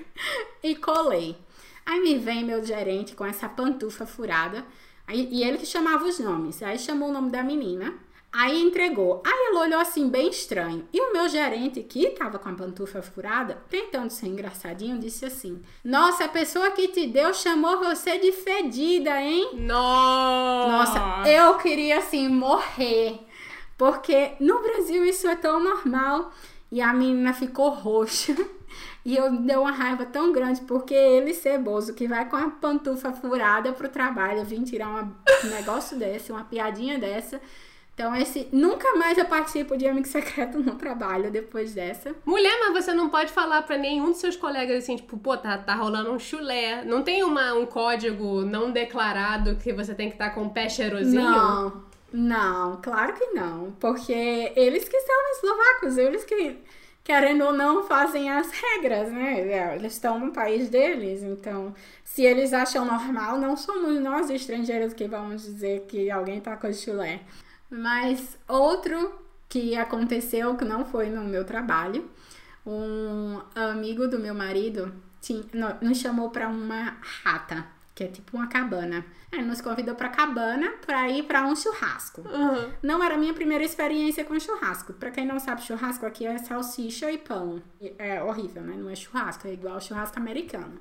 E colei. Aí me vem meu gerente com essa pantufa furada. Aí, e ele que chamava os nomes. Aí chamou o nome da menina. Aí entregou. Aí ela olhou assim, bem estranho. E o meu gerente, que tava com a pantufa furada, tentando ser engraçadinho, disse assim: Nossa, a pessoa que te deu chamou você de fedida, hein? Nossa! Nossa, eu queria assim morrer. Porque no Brasil isso é tão normal. E a menina ficou roxa. E eu dei uma raiva tão grande porque ele, ceboso, que vai com a pantufa furada pro trabalho, vim tirar uma, um negócio desse, uma piadinha dessa. Então, esse nunca mais eu participo de amigo secreto no trabalho depois dessa. Mulher, mas você não pode falar para nenhum dos seus colegas assim, tipo, pô, tá, tá rolando um chulé. Não tem uma, um código não declarado que você tem que estar tá com o pé cheirosinho? Não, não, claro que não. Porque eles que são eslovacos, eles que, querendo ou não, fazem as regras, né? É, eles estão no país deles, então, se eles acham normal, não somos nós estrangeiros que vamos dizer que alguém tá com chulé. Mas outro que aconteceu que não foi no meu trabalho, um amigo do meu marido tinha, nos chamou para uma rata, que é tipo uma cabana. Ele nos convidou para cabana para ir para um churrasco. Uhum. Não era a minha primeira experiência com churrasco. Para quem não sabe, churrasco aqui é salsicha e pão. É horrível, né? Não é churrasco, é igual churrasco americano.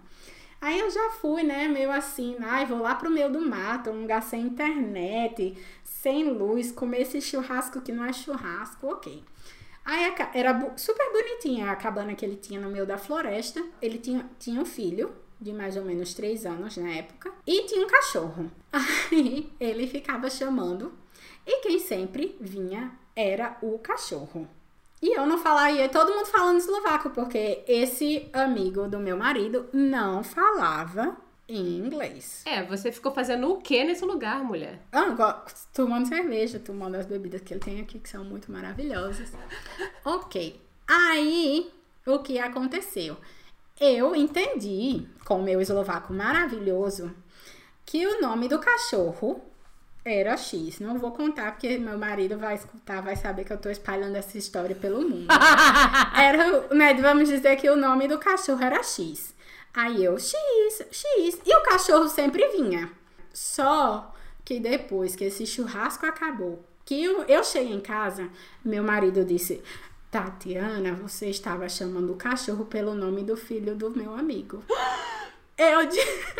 Aí eu já fui, né, meio assim, ai, vou lá pro meio do mato, um lugar sem internet, sem luz, comer esse churrasco que não é churrasco, ok. Aí era super bonitinha a cabana que ele tinha no meio da floresta. Ele tinha, tinha um filho, de mais ou menos três anos na época, e tinha um cachorro. Aí ele ficava chamando, e quem sempre vinha era o cachorro. E eu não falaria, todo mundo falando eslovaco, porque esse amigo do meu marido não falava em inglês. É, você ficou fazendo o que nesse lugar, mulher? Ah, tomando cerveja, tomando as bebidas que ele tem aqui, que são muito maravilhosas. ok. Aí, o que aconteceu? Eu entendi, com o meu eslovaco maravilhoso, que o nome do cachorro era X. Não vou contar porque meu marido vai escutar, vai saber que eu tô espalhando essa história pelo mundo. era, né, vamos dizer que o nome do cachorro era X. Aí eu, X, X. E o cachorro sempre vinha. Só que depois que esse churrasco acabou, que eu, eu cheguei em casa, meu marido disse: Tatiana, você estava chamando o cachorro pelo nome do filho do meu amigo. Eu disse.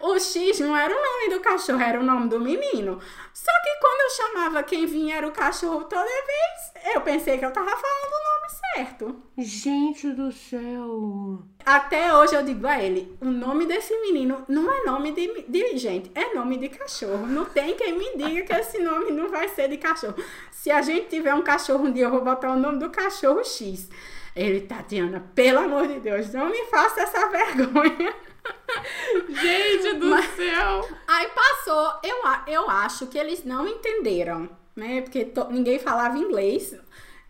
O X não era o nome do cachorro, era o nome do menino. Só que quando eu chamava quem vinha era o cachorro toda vez, eu pensei que eu tava falando o nome certo. Gente do céu. Até hoje eu digo a ele, o nome desse menino não é nome de, de gente, é nome de cachorro. Não tem quem me diga que esse nome não vai ser de cachorro. Se a gente tiver um cachorro um dia, eu vou botar o nome do cachorro X. Ele, Tatiana, pelo amor de Deus, não me faça essa vergonha. Gente do Mas, céu! Aí passou, eu, eu acho que eles não entenderam né? Porque to, ninguém falava inglês.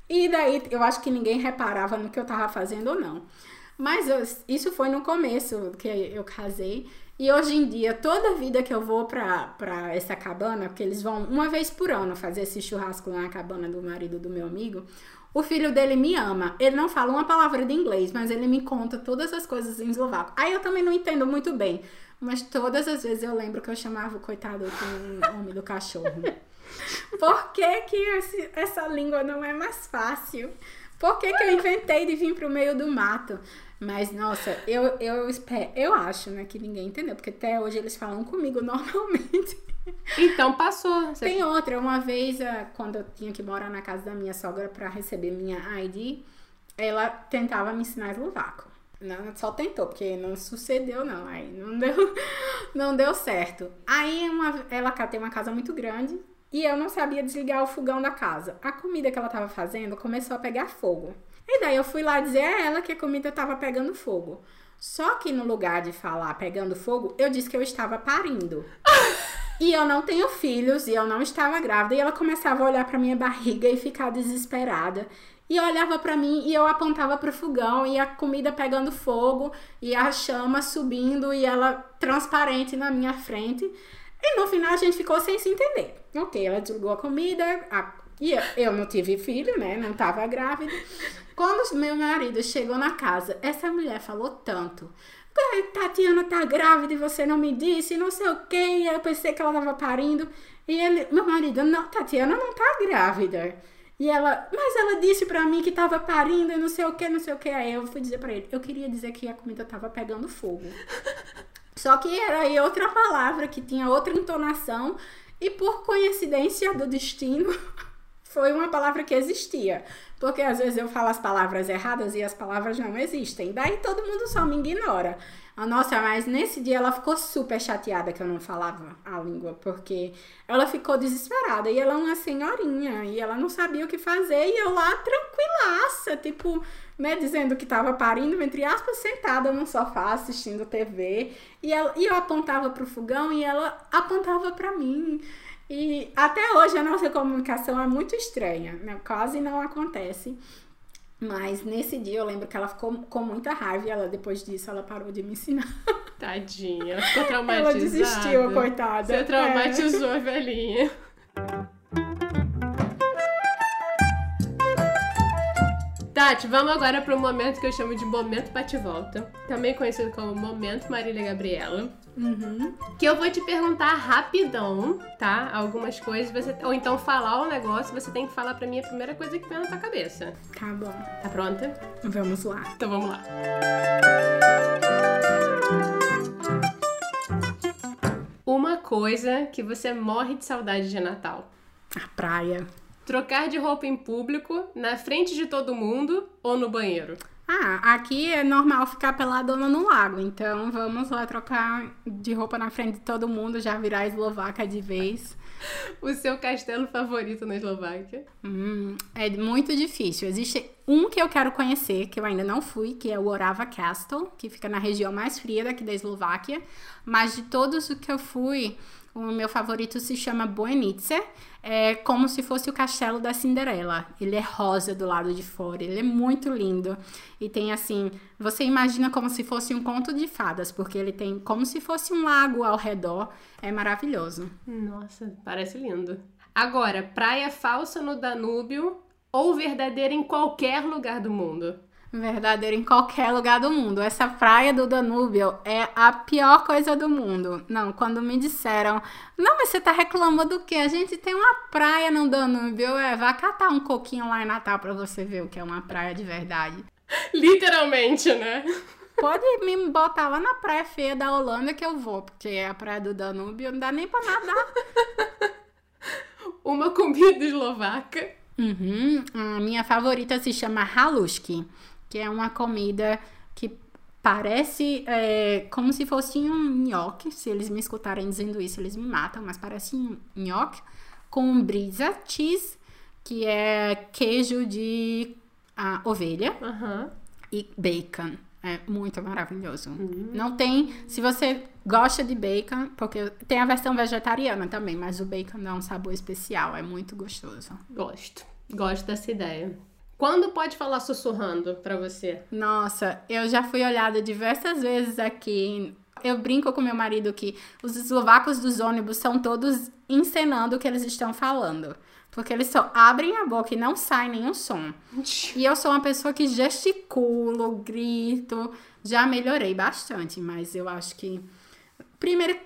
E daí eu acho que ninguém reparava no que eu tava fazendo ou não. Mas eu, isso foi no começo que eu casei. E hoje em dia, toda vida que eu vou pra, pra essa cabana, porque eles vão uma vez por ano fazer esse churrasco na cabana do marido do meu amigo, o filho dele me ama. Ele não fala uma palavra de inglês, mas ele me conta todas as coisas em eslovaco. Aí eu também não entendo muito bem. Mas todas as vezes eu lembro que eu chamava o coitado com o nome do cachorro. Por que, que esse, essa língua não é mais fácil? Por que, que eu inventei de vir pro meio do mato? Mas, nossa, eu, eu espero, eu acho, né, que ninguém entendeu, porque até hoje eles falam comigo normalmente. Então passou. Você... Tem outra, uma vez, eh, quando eu tinha que morar na casa da minha sogra para receber minha ID, ela tentava me ensinar eslovaco. Não, só tentou, porque não sucedeu, não. Aí não deu, não deu certo. Aí uma, ela tem uma casa muito grande e eu não sabia desligar o fogão da casa. A comida que ela tava fazendo começou a pegar fogo. E daí eu fui lá dizer a ela que a comida estava pegando fogo. Só que no lugar de falar pegando fogo, eu disse que eu estava parindo. e eu não tenho filhos e eu não estava grávida. E ela começava a olhar para minha barriga e ficar desesperada. E olhava para mim e eu apontava pro fogão e a comida pegando fogo e a chama subindo e ela transparente na minha frente. E no final a gente ficou sem se entender. Ok, ela desligou a comida, a e eu não tive filho, né? Não tava grávida. Quando meu marido chegou na casa, essa mulher falou tanto. Tatiana tá grávida e você não me disse, não sei o quê. E eu pensei que ela tava parindo. E ele, meu marido, não, Tatiana não tá grávida. E ela, mas ela disse pra mim que tava parindo e não sei o que, não sei o que. Aí eu fui dizer pra ele, eu queria dizer que a comida tava pegando fogo. Só que era aí outra palavra que tinha outra entonação. E por coincidência do destino, foi uma palavra que existia. Porque às vezes eu falo as palavras erradas e as palavras não existem. Daí todo mundo só me ignora. Ah, nossa, mas nesse dia ela ficou super chateada que eu não falava a língua, porque ela ficou desesperada e ela é uma senhorinha e ela não sabia o que fazer e eu lá tranquilaça, tipo, né, dizendo que tava parindo, entre aspas, sentada no sofá assistindo TV e, ela, e eu apontava pro fogão e ela apontava para mim. E até hoje a nossa comunicação é muito estranha, né? quase não acontece. Mas nesse dia eu lembro que ela ficou com muita raiva e ela, depois disso, ela parou de me ensinar. Tadinha, ela ficou traumatizada. ela desistiu, coitada. Você traumatizou é. a velhinha. Tati, vamos agora para o momento que eu chamo de Momento Bate-Volta, também conhecido como Momento Marília Gabriela. Uhum. Que eu vou te perguntar rapidão, tá? Algumas coisas, você, ou então falar um negócio, você tem que falar para mim a primeira coisa que vem na tua cabeça. Tá bom. Tá pronta? Vamos lá. Então vamos lá. Uma coisa que você morre de saudade de Natal. A praia. Trocar de roupa em público, na frente de todo mundo ou no banheiro? Ah, aqui é normal ficar peladona no lago, então vamos lá trocar de roupa na frente de todo mundo, já virar eslovaca de vez. o seu castelo favorito na Eslováquia? Hum, é muito difícil. Existe um que eu quero conhecer, que eu ainda não fui, que é o Orava Castle, que fica na região mais fria daqui da Eslováquia. Mas de todos os que eu fui, o meu favorito se chama Boenice. É como se fosse o castelo da Cinderela. Ele é rosa do lado de fora. Ele é muito lindo. E tem assim, você imagina como se fosse um conto de fadas, porque ele tem como se fosse um lago ao redor. É maravilhoso. Nossa, parece lindo. Agora, praia falsa no Danúbio ou verdadeira em qualquer lugar do mundo? Verdadeiro em qualquer lugar do mundo. Essa praia do Danúbio é a pior coisa do mundo. Não, quando me disseram, não, mas você tá reclamando do quê? A gente tem uma praia no Danúbio. É, vai catar um coquinho lá em Natal pra você ver o que é uma praia de verdade. Literalmente, né? Pode me botar lá na praia feia da Holanda que eu vou, porque é a praia do Danúbio não dá nem pra nadar. uma comida eslovaca. Uhum. A minha favorita se chama haluski que é uma comida que parece é, como se fosse um nhoque. Se eles me escutarem dizendo isso, eles me matam, mas parece um nhoque com brisa cheese, que é queijo de a, ovelha uhum. e bacon. É muito maravilhoso. Uhum. Não tem. Se você gosta de bacon, porque tem a versão vegetariana também, mas o bacon dá um sabor especial. É muito gostoso. Gosto. Gosto dessa ideia. Quando pode falar sussurrando para você? Nossa, eu já fui olhada diversas vezes aqui. Eu brinco com meu marido que os eslovacos dos ônibus são todos encenando o que eles estão falando. Porque eles só abrem a boca e não sai nenhum som. E eu sou uma pessoa que gesticulo, grito. Já melhorei bastante, mas eu acho que. Primeiro,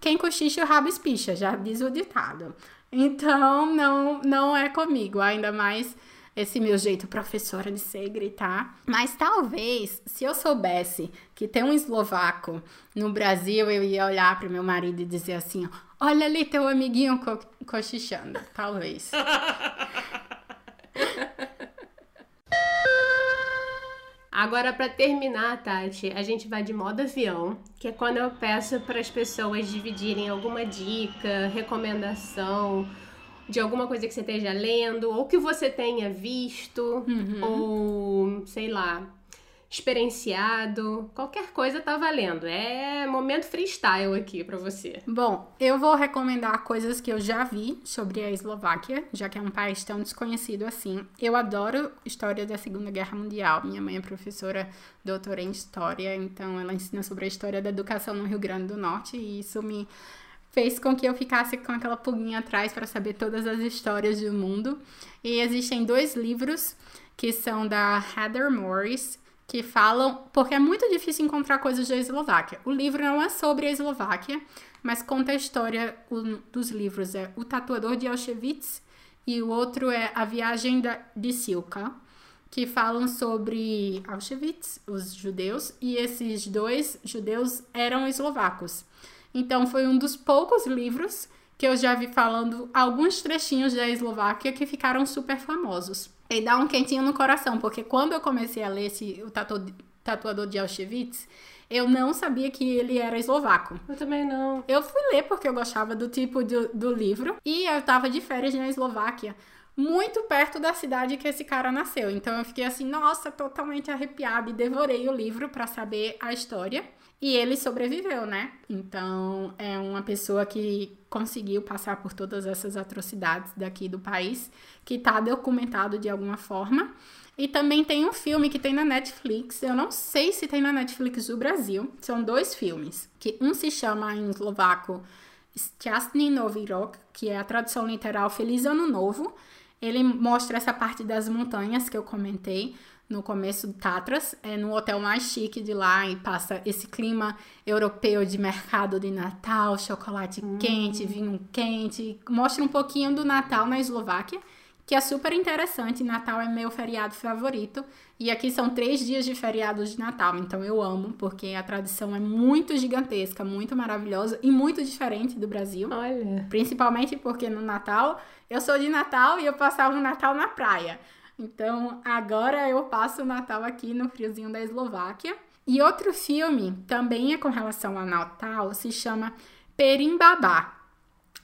quem cochicha o rabo espicha, já diz o ditado. Então, não, não é comigo. Ainda mais esse meu jeito professora de ser gritar. Mas talvez, se eu soubesse que tem um eslovaco no Brasil, eu ia olhar para meu marido e dizer assim: Olha ali teu amiguinho co cochichando. Talvez. Agora, para terminar, Tati, a gente vai de modo avião, que é quando eu peço para as pessoas dividirem alguma dica, recomendação de alguma coisa que você esteja lendo, ou que você tenha visto, uhum. ou sei lá, experienciado, qualquer coisa tá valendo. É momento freestyle aqui para você. Bom, eu vou recomendar coisas que eu já vi sobre a Eslováquia, já que é um país tão desconhecido assim. Eu adoro história da Segunda Guerra Mundial. Minha mãe é professora doutora em história, então ela ensina sobre a história da educação no Rio Grande do Norte e isso me fez com que eu ficasse com aquela pulguinha atrás para saber todas as histórias do mundo. E existem dois livros que são da Heather Morris, que falam, porque é muito difícil encontrar coisas da Eslováquia. O livro não é sobre a Eslováquia, mas conta a história um dos livros é O Tatuador de Auschwitz e o outro é A Viagem da, de Silka, que falam sobre Auschwitz, os judeus, e esses dois judeus eram eslovacos. Então foi um dos poucos livros que eu já vi falando alguns trechinhos da Eslováquia que ficaram super famosos. E dá um quentinho no coração, porque quando eu comecei a ler esse, o tatu, Tatuador de Auschwitz, eu não sabia que ele era eslovaco. Eu também não. Eu fui ler porque eu gostava do tipo do, do livro e eu tava de férias na Eslováquia muito perto da cidade que esse cara nasceu. Então eu fiquei assim, nossa, totalmente arrepiada e devorei o livro para saber a história. E ele sobreviveu, né? Então é uma pessoa que conseguiu passar por todas essas atrocidades daqui do país, que tá documentado de alguma forma. E também tem um filme que tem na Netflix. Eu não sei se tem na Netflix do Brasil. São dois filmes. Que um se chama em eslovaco Szczasny Nowy Rok, que é a tradução literal Feliz Ano Novo. Ele mostra essa parte das montanhas que eu comentei no começo do Tatras, é no hotel mais chique de lá e passa esse clima europeu de mercado de Natal, chocolate hum. quente, vinho quente, mostra um pouquinho do Natal na Eslováquia, que é super interessante. Natal é meu feriado favorito e aqui são três dias de feriados de Natal, então eu amo porque a tradição é muito gigantesca, muito maravilhosa e muito diferente do Brasil. Olha. Principalmente porque no Natal eu sou de Natal e eu passava o Natal na praia. Então, agora eu passo o Natal aqui no friozinho da Eslováquia. E outro filme, também é com relação ao Natal, se chama Perimbabá.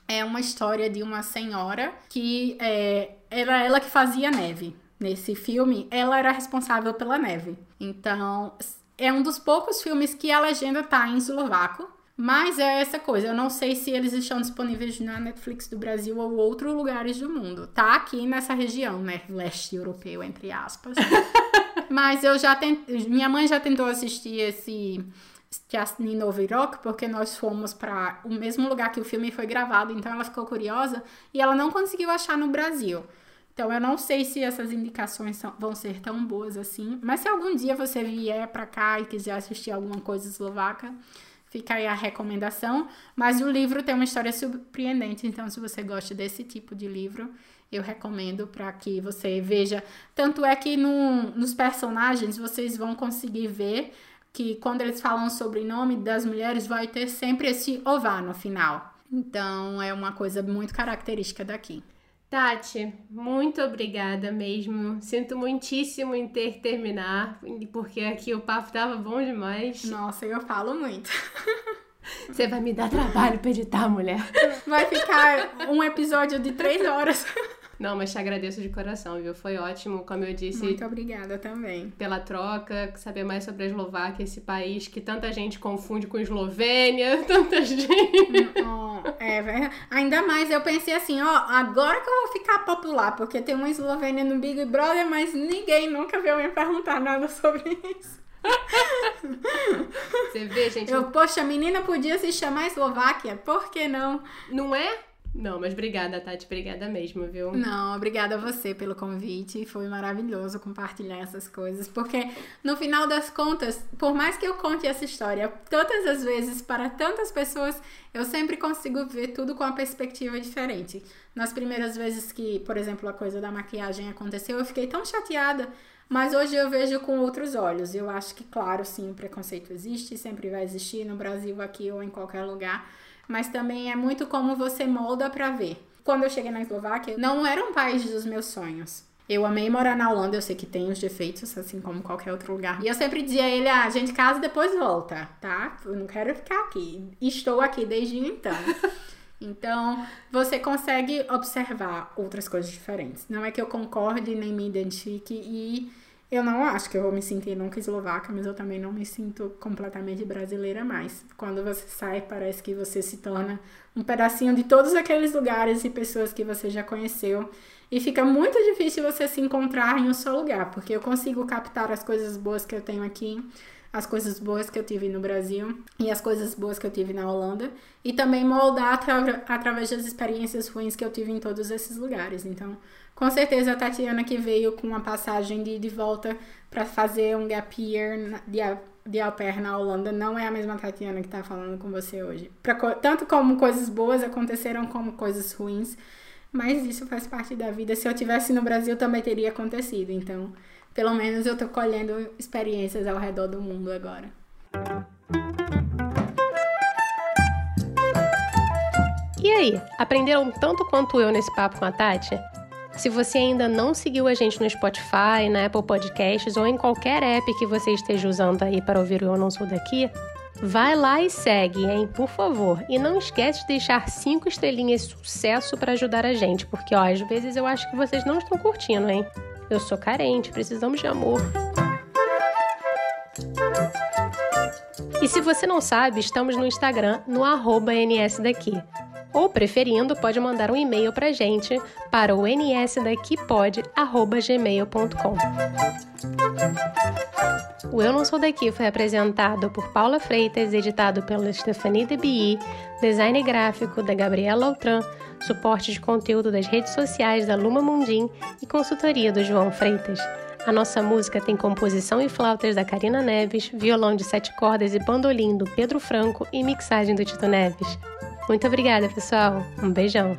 É uma história de uma senhora que é, era ela que fazia neve. Nesse filme, ela era responsável pela neve. Então, é um dos poucos filmes que a legenda tá em eslovaco. Mas é essa coisa, eu não sei se eles estão disponíveis na Netflix do Brasil ou outros lugares do mundo. Tá aqui nessa região, né? Leste europeu, entre aspas. Mas eu já tentei. Minha mãe já tentou assistir esse Jasny Novi Rock, porque nós fomos para o mesmo lugar que o filme foi gravado, então ela ficou curiosa e ela não conseguiu achar no Brasil. Então eu não sei se essas indicações são, vão ser tão boas assim, mas se algum dia você vier para cá e quiser assistir alguma coisa eslovaca, Fica aí a recomendação. Mas o livro tem uma história surpreendente, então se você gosta desse tipo de livro, eu recomendo para que você veja. Tanto é que no, nos personagens vocês vão conseguir ver que quando eles falam sobre o nome das mulheres, vai ter sempre esse ová no final. Então é uma coisa muito característica daqui. Tati, muito obrigada mesmo. Sinto muitíssimo em ter que terminar, porque aqui o papo tava bom demais. Nossa, eu falo muito. Você vai me dar trabalho pra editar, mulher. Vai ficar um episódio de três horas. Não, mas te agradeço de coração, viu? Foi ótimo, como eu disse. Muito obrigada também. Pela troca, saber mais sobre a Eslováquia, esse país que tanta gente confunde com Eslovênia, tanta gente. Oh, é verdade. Ainda mais eu pensei assim, ó, agora que eu vou ficar popular, porque tem uma Eslovênia no Big Brother, mas ninguém nunca veio me perguntar nada sobre isso. Você vê, gente. Eu, poxa, a menina podia se chamar Eslováquia, por que não? Não é? Não, mas obrigada, Tati. Obrigada mesmo, viu? Não, obrigada a você pelo convite. Foi maravilhoso compartilhar essas coisas. Porque, no final das contas, por mais que eu conte essa história tantas as vezes para tantas pessoas, eu sempre consigo ver tudo com uma perspectiva diferente. Nas primeiras vezes que, por exemplo, a coisa da maquiagem aconteceu, eu fiquei tão chateada. Mas hoje eu vejo com outros olhos. Eu acho que, claro, sim, o preconceito existe, sempre vai existir no Brasil, aqui ou em qualquer lugar mas também é muito como você molda para ver. Quando eu cheguei na Eslováquia, não era um país dos meus sonhos. Eu amei morar na Holanda, eu sei que tem os defeitos, assim como qualquer outro lugar. E eu sempre dizia a ele: ah, a gente casa e depois volta, tá? Eu não quero ficar aqui. Estou aqui desde então. Então, você consegue observar outras coisas diferentes. Não é que eu concorde nem me identifique e eu não acho que eu vou me sentir nunca eslovaca, mas eu também não me sinto completamente brasileira mais. Quando você sai, parece que você se torna um pedacinho de todos aqueles lugares e pessoas que você já conheceu. E fica muito difícil você se encontrar em um só lugar, porque eu consigo captar as coisas boas que eu tenho aqui, as coisas boas que eu tive no Brasil e as coisas boas que eu tive na Holanda, e também moldar atra através das experiências ruins que eu tive em todos esses lugares. Então, com certeza a Tatiana que veio com uma passagem de, de volta para fazer um gap year de, de au pair na Holanda não é a mesma Tatiana que está falando com você hoje. Pra, tanto como coisas boas aconteceram como coisas ruins, mas isso faz parte da vida. Se eu tivesse no Brasil também teria acontecido. Então, pelo menos eu tô colhendo experiências ao redor do mundo agora. E aí, aprenderam tanto quanto eu nesse papo com a Tati? Se você ainda não seguiu a gente no Spotify, na Apple Podcasts ou em qualquer app que você esteja usando aí para ouvir o Eu Não Sou Daqui, vai lá e segue, hein? Por favor. E não esquece de deixar cinco estrelinhas sucesso para ajudar a gente, porque ó, às vezes eu acho que vocês não estão curtindo, hein? Eu sou carente, precisamos de amor. E se você não sabe, estamos no Instagram no arroba nsdaqui ou preferindo, pode mandar um e-mail para gente para o nsdaquipod@gmail.com. O Eu Não Sou Daqui foi apresentado por Paula Freitas, editado pela Stephanie DeBi, design gráfico da Gabriela Altran, suporte de conteúdo das redes sociais da Luma Mundim e consultoria do João Freitas. A nossa música tem composição e flautas da Karina Neves, violão de sete cordas e bandolim do Pedro Franco e mixagem do Tito Neves. Muito obrigada, pessoal. Um beijão.